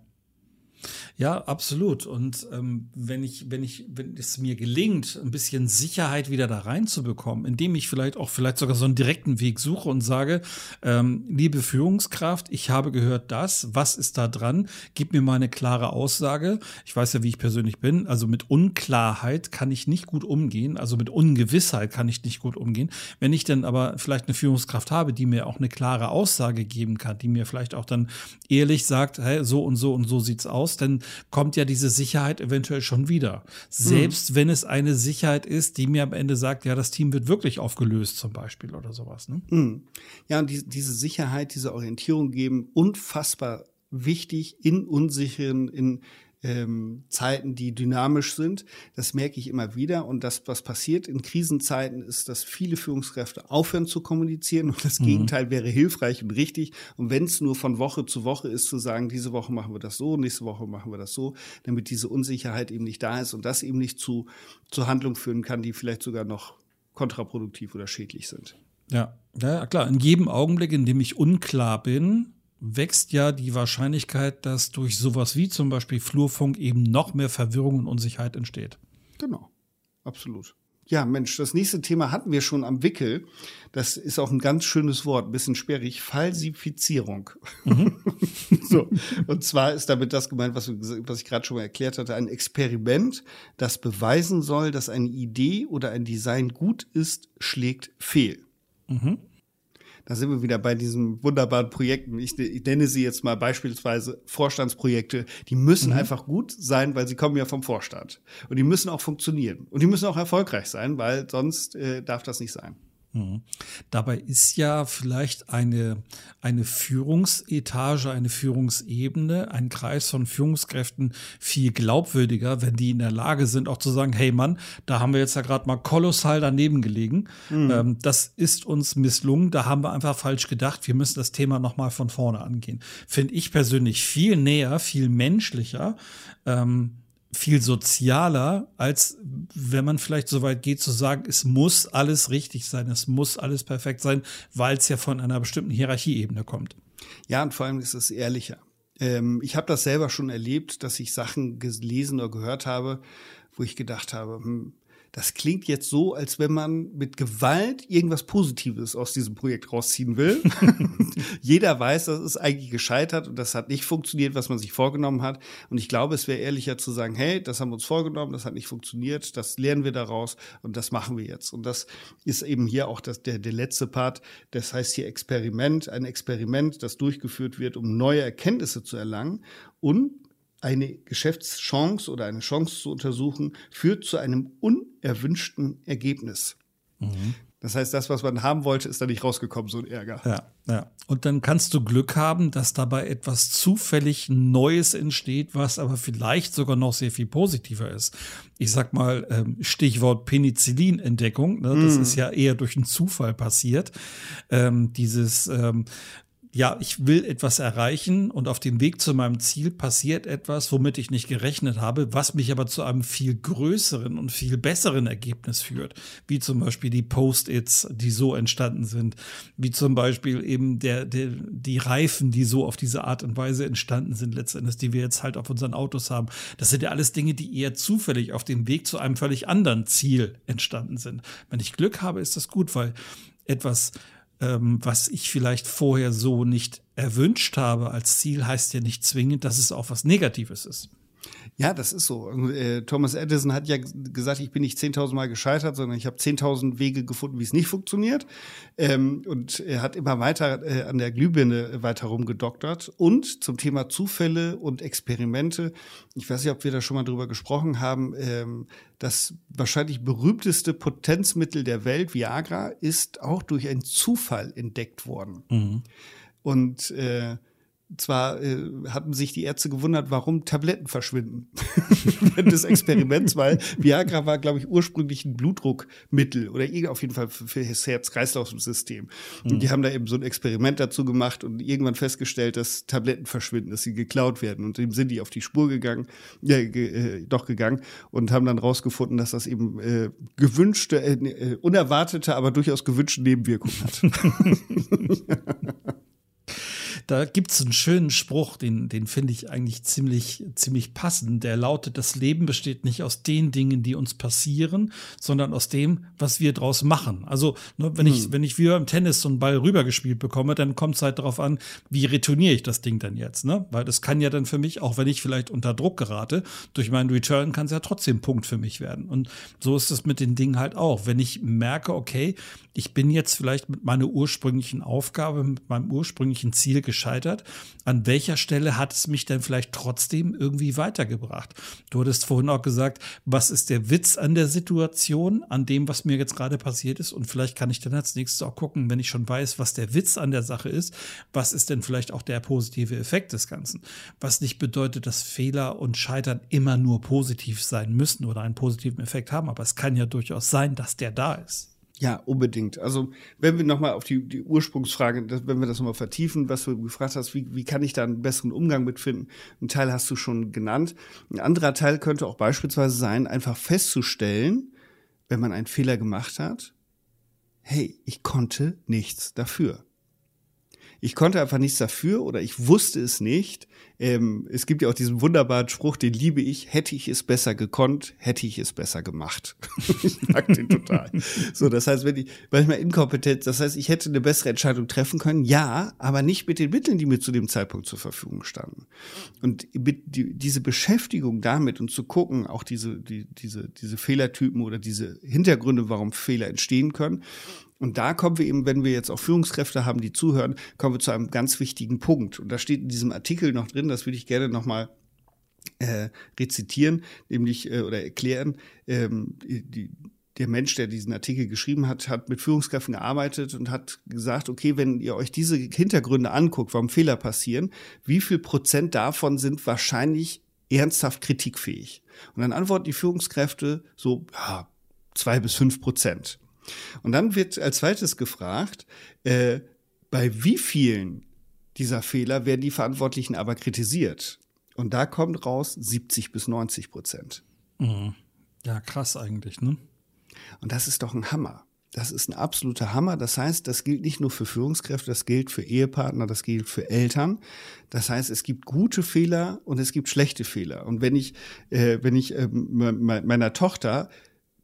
Ja, absolut. Und ähm, wenn ich, wenn ich, wenn es mir gelingt, ein bisschen Sicherheit wieder da reinzubekommen, indem ich vielleicht auch vielleicht sogar so einen direkten Weg suche und sage, ähm, liebe Führungskraft, ich habe gehört das, was ist da dran? Gib mir mal eine klare Aussage. Ich weiß ja, wie ich persönlich bin. Also mit Unklarheit kann ich nicht gut umgehen. Also mit Ungewissheit kann ich nicht gut umgehen. Wenn ich dann aber vielleicht eine Führungskraft habe, die mir auch eine klare Aussage geben kann, die mir vielleicht auch dann ehrlich sagt, hey, so und so und so sieht's aus, dann kommt ja diese Sicherheit eventuell schon wieder. Selbst mhm. wenn es eine Sicherheit ist, die mir am Ende sagt, ja, das Team wird wirklich aufgelöst zum Beispiel oder sowas. Ne? Mhm. Ja, und die, diese Sicherheit, diese Orientierung geben, unfassbar wichtig in unsicheren, in ähm, Zeiten, die dynamisch sind. Das merke ich immer wieder. Und das, was passiert in Krisenzeiten, ist, dass viele Führungskräfte aufhören zu kommunizieren. Und das mhm. Gegenteil wäre hilfreich und richtig. Und wenn es nur von Woche zu Woche ist, zu sagen, diese Woche machen wir das so, nächste Woche machen wir das so, damit diese Unsicherheit eben nicht da ist und das eben nicht zu, zu Handlungen führen kann, die vielleicht sogar noch kontraproduktiv oder schädlich sind. Ja, ja, klar. In jedem Augenblick, in dem ich unklar bin, wächst ja die Wahrscheinlichkeit, dass durch sowas wie zum Beispiel Flurfunk eben noch mehr Verwirrung und Unsicherheit entsteht. Genau, absolut. Ja, Mensch, das nächste Thema hatten wir schon am Wickel. Das ist auch ein ganz schönes Wort, ein bisschen sperrig. Falsifizierung. Mhm. so. Und zwar ist damit das gemeint, was, was ich gerade schon mal erklärt hatte, ein Experiment, das beweisen soll, dass eine Idee oder ein Design gut ist, schlägt fehl. Mhm. Da sind wir wieder bei diesen wunderbaren Projekten. Ich, ich nenne sie jetzt mal beispielsweise Vorstandsprojekte. Die müssen mhm. einfach gut sein, weil sie kommen ja vom Vorstand. Und die müssen auch funktionieren. Und die müssen auch erfolgreich sein, weil sonst äh, darf das nicht sein. Mhm. Dabei ist ja vielleicht eine, eine Führungsetage, eine Führungsebene, ein Kreis von Führungskräften viel glaubwürdiger, wenn die in der Lage sind, auch zu sagen, hey Mann, da haben wir jetzt ja gerade mal kolossal daneben gelegen. Mhm. Ähm, das ist uns misslungen, da haben wir einfach falsch gedacht. Wir müssen das Thema nochmal von vorne angehen. Finde ich persönlich viel näher, viel menschlicher. Ähm, viel sozialer, als wenn man vielleicht so weit geht zu sagen, es muss alles richtig sein, es muss alles perfekt sein, weil es ja von einer bestimmten Hierarchieebene kommt. Ja, und vor allem ist es ehrlicher. Ähm, ich habe das selber schon erlebt, dass ich Sachen gelesen oder gehört habe, wo ich gedacht habe, hm, das klingt jetzt so, als wenn man mit Gewalt irgendwas Positives aus diesem Projekt rausziehen will. Jeder weiß, das ist eigentlich gescheitert und das hat nicht funktioniert, was man sich vorgenommen hat. Und ich glaube, es wäre ehrlicher zu sagen, hey, das haben wir uns vorgenommen, das hat nicht funktioniert, das lernen wir daraus und das machen wir jetzt. Und das ist eben hier auch das, der, der letzte Part. Das heißt hier Experiment, ein Experiment, das durchgeführt wird, um neue Erkenntnisse zu erlangen und eine Geschäftschance oder eine Chance zu untersuchen, führt zu einem unerwünschten Ergebnis. Mhm. Das heißt, das, was man haben wollte, ist da nicht rausgekommen, so ein Ärger. Ja, ja. Und dann kannst du Glück haben, dass dabei etwas zufällig Neues entsteht, was aber vielleicht sogar noch sehr viel positiver ist. Ich sag mal, ähm, Stichwort Penicillin-Entdeckung. Ne? Das mm. ist ja eher durch einen Zufall passiert. Ähm, dieses ähm, ja, ich will etwas erreichen und auf dem Weg zu meinem Ziel passiert etwas, womit ich nicht gerechnet habe, was mich aber zu einem viel größeren und viel besseren Ergebnis führt. Wie zum Beispiel die Post-its, die so entstanden sind. Wie zum Beispiel eben der, der, die Reifen, die so auf diese Art und Weise entstanden sind, letztendlich, die wir jetzt halt auf unseren Autos haben. Das sind ja alles Dinge, die eher zufällig auf dem Weg zu einem völlig anderen Ziel entstanden sind. Wenn ich Glück habe, ist das gut, weil etwas ähm, was ich vielleicht vorher so nicht erwünscht habe als Ziel, heißt ja nicht zwingend, dass es auch was Negatives ist. Ja, das ist so. Äh, Thomas Edison hat ja gesagt, ich bin nicht 10.000 Mal gescheitert, sondern ich habe 10.000 Wege gefunden, wie es nicht funktioniert. Ähm, und er hat immer weiter äh, an der Glühbirne weiter rumgedoktert. Und zum Thema Zufälle und Experimente, ich weiß nicht, ob wir da schon mal drüber gesprochen haben, ähm, das wahrscheinlich berühmteste Potenzmittel der Welt, Viagra, ist auch durch einen Zufall entdeckt worden. Mhm. Und äh, zwar äh, hatten sich die Ärzte gewundert, warum Tabletten verschwinden während des Experiments, weil Viagra war, glaube ich, ursprünglich ein Blutdruckmittel oder auf jeden Fall für das Herz-Kreislauf-System. Und mhm. die haben da eben so ein Experiment dazu gemacht und irgendwann festgestellt, dass Tabletten verschwinden, dass sie geklaut werden. Und dem sind die auf die Spur gegangen, ja, ge, äh, doch gegangen und haben dann rausgefunden, dass das eben äh, gewünschte, äh, äh unerwartete, aber durchaus gewünschte Nebenwirkungen hat. Da gibt es einen schönen Spruch, den, den finde ich eigentlich ziemlich, ziemlich passend. Der lautet, das Leben besteht nicht aus den Dingen, die uns passieren, sondern aus dem, was wir draus machen. Also, ne, wenn, hm. ich, wenn ich wie beim Tennis so einen Ball rübergespielt bekomme, dann kommt es halt darauf an, wie retourniere ich das Ding denn jetzt. Ne? Weil das kann ja dann für mich, auch wenn ich vielleicht unter Druck gerate, durch meinen Return kann es ja trotzdem Punkt für mich werden. Und so ist es mit den Dingen halt auch. Wenn ich merke, okay, ich bin jetzt vielleicht mit meiner ursprünglichen Aufgabe, mit meinem ursprünglichen Ziel gescheitert. An welcher Stelle hat es mich denn vielleicht trotzdem irgendwie weitergebracht? Du hattest vorhin auch gesagt, was ist der Witz an der Situation, an dem, was mir jetzt gerade passiert ist? Und vielleicht kann ich dann als nächstes auch gucken, wenn ich schon weiß, was der Witz an der Sache ist, was ist denn vielleicht auch der positive Effekt des Ganzen? Was nicht bedeutet, dass Fehler und Scheitern immer nur positiv sein müssen oder einen positiven Effekt haben, aber es kann ja durchaus sein, dass der da ist. Ja, unbedingt. Also wenn wir nochmal auf die, die Ursprungsfrage, wenn wir das nochmal vertiefen, was du gefragt hast, wie, wie kann ich da einen besseren Umgang mitfinden? Ein Teil hast du schon genannt. Ein anderer Teil könnte auch beispielsweise sein, einfach festzustellen, wenn man einen Fehler gemacht hat, hey, ich konnte nichts dafür. Ich konnte einfach nichts dafür oder ich wusste es nicht. Ähm, es gibt ja auch diesen wunderbaren Spruch, den liebe ich. Hätte ich es besser gekonnt, hätte ich es besser gemacht. ich mag den total. So, das heißt, wenn ich manchmal inkompetent, das heißt, ich hätte eine bessere Entscheidung treffen können, ja, aber nicht mit den Mitteln, die mir zu dem Zeitpunkt zur Verfügung standen. Und die, diese Beschäftigung damit und zu gucken, auch diese, die, diese, diese Fehlertypen oder diese Hintergründe, warum Fehler entstehen können, Und da kommen wir eben, wenn wir jetzt auch Führungskräfte haben, die zuhören, kommen wir zu einem ganz wichtigen Punkt. Und da steht in diesem Artikel noch drin, das würde ich gerne nochmal äh, rezitieren, nämlich äh, oder erklären. Ähm, die, der Mensch, der diesen Artikel geschrieben hat, hat mit Führungskräften gearbeitet und hat gesagt, okay, wenn ihr euch diese Hintergründe anguckt, warum Fehler passieren, wie viel Prozent davon sind wahrscheinlich ernsthaft kritikfähig? Und dann antworten die Führungskräfte so, ja, zwei bis fünf Prozent. Und dann wird als zweites gefragt, äh, bei wie vielen dieser Fehler werden die Verantwortlichen aber kritisiert? Und da kommt raus 70 bis 90 Prozent. Mhm. Ja, krass eigentlich, ne? Und das ist doch ein Hammer. Das ist ein absoluter Hammer. Das heißt, das gilt nicht nur für Führungskräfte, das gilt für Ehepartner, das gilt für Eltern. Das heißt, es gibt gute Fehler und es gibt schlechte Fehler. Und wenn ich, äh, wenn ich äh, meiner Tochter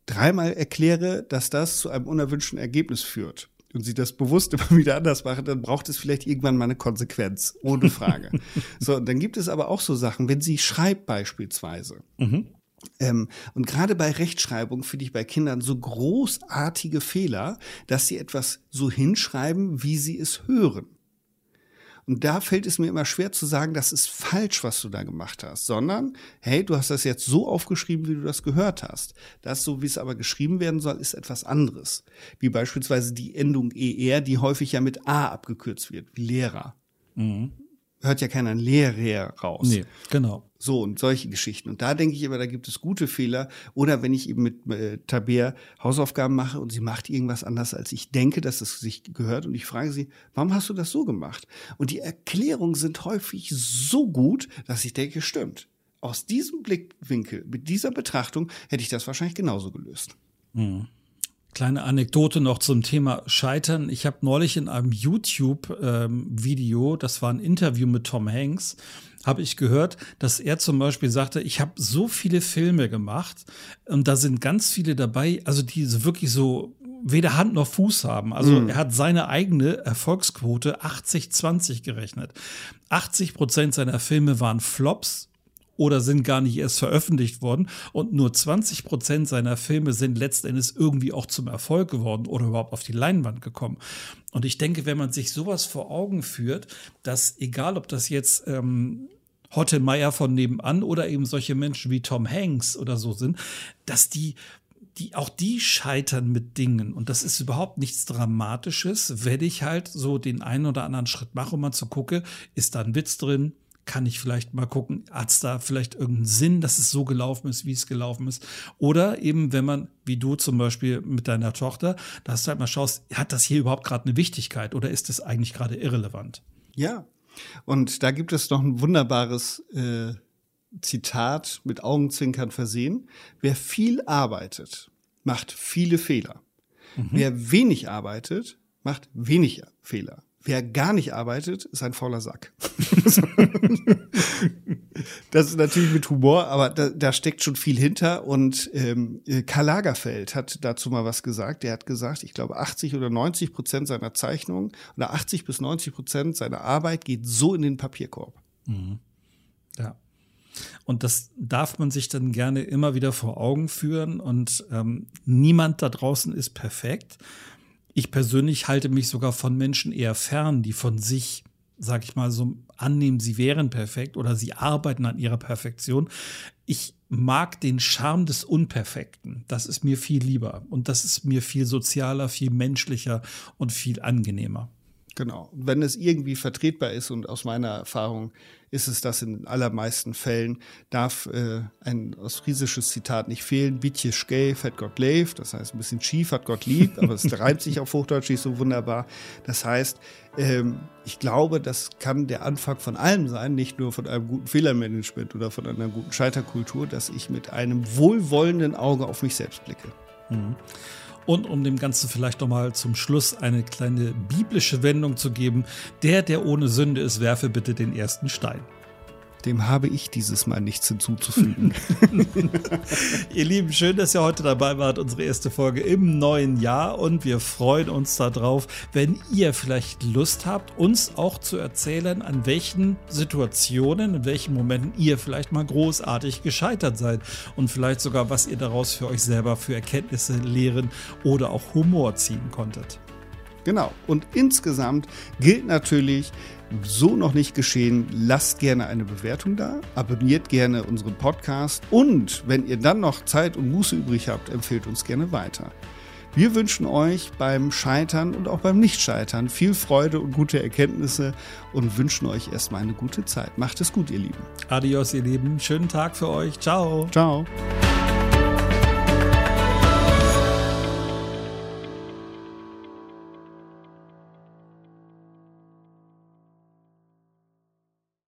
dreimal erkläre, dass das zu einem unerwünschten Ergebnis führt und sie das bewusst immer wieder anders machen, dann braucht es vielleicht irgendwann mal eine Konsequenz, ohne Frage. so, und dann gibt es aber auch so Sachen, wenn sie schreibt beispielsweise. Mhm. Ähm, und gerade bei Rechtschreibung finde ich bei Kindern so großartige Fehler, dass sie etwas so hinschreiben, wie sie es hören. Und da fällt es mir immer schwer zu sagen, das ist falsch, was du da gemacht hast, sondern, hey, du hast das jetzt so aufgeschrieben, wie du das gehört hast. Das, so wie es aber geschrieben werden soll, ist etwas anderes. Wie beispielsweise die Endung ER, die häufig ja mit A abgekürzt wird, wie Lehrer. Mhm hört ja keiner ein Lehrer raus. Nee, genau. So und solche Geschichten. Und da denke ich immer, da gibt es gute Fehler. Oder wenn ich eben mit äh, Tabea Hausaufgaben mache und sie macht irgendwas anders, als ich denke, dass es sich gehört. Und ich frage sie, warum hast du das so gemacht? Und die Erklärungen sind häufig so gut, dass ich denke, stimmt. Aus diesem Blickwinkel, mit dieser Betrachtung, hätte ich das wahrscheinlich genauso gelöst. Mhm. Kleine Anekdote noch zum Thema Scheitern. Ich habe neulich in einem YouTube-Video, ähm, das war ein Interview mit Tom Hanks, habe ich gehört, dass er zum Beispiel sagte, ich habe so viele Filme gemacht und da sind ganz viele dabei, also die wirklich so weder Hand noch Fuß haben. Also mhm. er hat seine eigene Erfolgsquote 80-20 gerechnet. 80 Prozent seiner Filme waren Flops oder sind gar nicht erst veröffentlicht worden und nur 20 Prozent seiner Filme sind letztendlich irgendwie auch zum Erfolg geworden oder überhaupt auf die Leinwand gekommen. Und ich denke, wenn man sich sowas vor Augen führt, dass egal ob das jetzt ähm, Hotte Meyer von nebenan oder eben solche Menschen wie Tom Hanks oder so sind, dass die die, auch die scheitern mit Dingen. Und das ist überhaupt nichts Dramatisches, wenn ich halt so den einen oder anderen Schritt mache und mal zu gucke, ist da ein Witz drin? Kann ich vielleicht mal gucken, hat es da vielleicht irgendeinen Sinn, dass es so gelaufen ist, wie es gelaufen ist. Oder eben, wenn man, wie du zum Beispiel mit deiner Tochter, dass du halt mal schaust, hat das hier überhaupt gerade eine Wichtigkeit oder ist es eigentlich gerade irrelevant? Ja, und da gibt es noch ein wunderbares äh, Zitat mit Augenzwinkern versehen. Wer viel arbeitet, macht viele Fehler. Mhm. Wer wenig arbeitet, macht weniger Fehler. Wer gar nicht arbeitet, ist ein fauler Sack. das ist natürlich mit Humor, aber da, da steckt schon viel hinter. Und ähm, Karl Lagerfeld hat dazu mal was gesagt. Der hat gesagt, ich glaube, 80 oder 90 Prozent seiner Zeichnungen oder 80 bis 90 Prozent seiner Arbeit geht so in den Papierkorb. Mhm. Ja. Und das darf man sich dann gerne immer wieder vor Augen führen. Und ähm, niemand da draußen ist perfekt. Ich persönlich halte mich sogar von Menschen eher fern, die von sich, sag ich mal, so annehmen, sie wären perfekt oder sie arbeiten an ihrer Perfektion. Ich mag den Charme des Unperfekten. Das ist mir viel lieber und das ist mir viel sozialer, viel menschlicher und viel angenehmer. Genau. Wenn es irgendwie vertretbar ist und aus meiner Erfahrung ist es das in allermeisten Fällen, darf äh, ein ostfriesisches Zitat nicht fehlen. Bietje schgei, fett Gott leif. Das heißt, ein bisschen schief hat Gott lieb, aber es reimt sich auf Hochdeutsch nicht so wunderbar. Das heißt, ähm, ich glaube, das kann der Anfang von allem sein, nicht nur von einem guten Fehlermanagement oder von einer guten Scheiterkultur, dass ich mit einem wohlwollenden Auge auf mich selbst blicke. Mhm. Und um dem Ganzen vielleicht nochmal zum Schluss eine kleine biblische Wendung zu geben, der, der ohne Sünde ist, werfe bitte den ersten Stein. Dem habe ich dieses Mal nichts hinzuzufügen. ihr Lieben, schön, dass ihr heute dabei wart. Unsere erste Folge im neuen Jahr. Und wir freuen uns darauf, wenn ihr vielleicht Lust habt, uns auch zu erzählen, an welchen Situationen, in welchen Momenten ihr vielleicht mal großartig gescheitert seid. Und vielleicht sogar, was ihr daraus für euch selber für Erkenntnisse lehren oder auch Humor ziehen konntet. Genau. Und insgesamt gilt natürlich, so noch nicht geschehen, lasst gerne eine Bewertung da, abonniert gerne unseren Podcast und wenn ihr dann noch Zeit und Muße übrig habt, empfehlt uns gerne weiter. Wir wünschen euch beim Scheitern und auch beim Nichtscheitern viel Freude und gute Erkenntnisse und wünschen euch erstmal eine gute Zeit. Macht es gut, ihr Lieben. Adios, ihr Lieben. Schönen Tag für euch. Ciao. Ciao.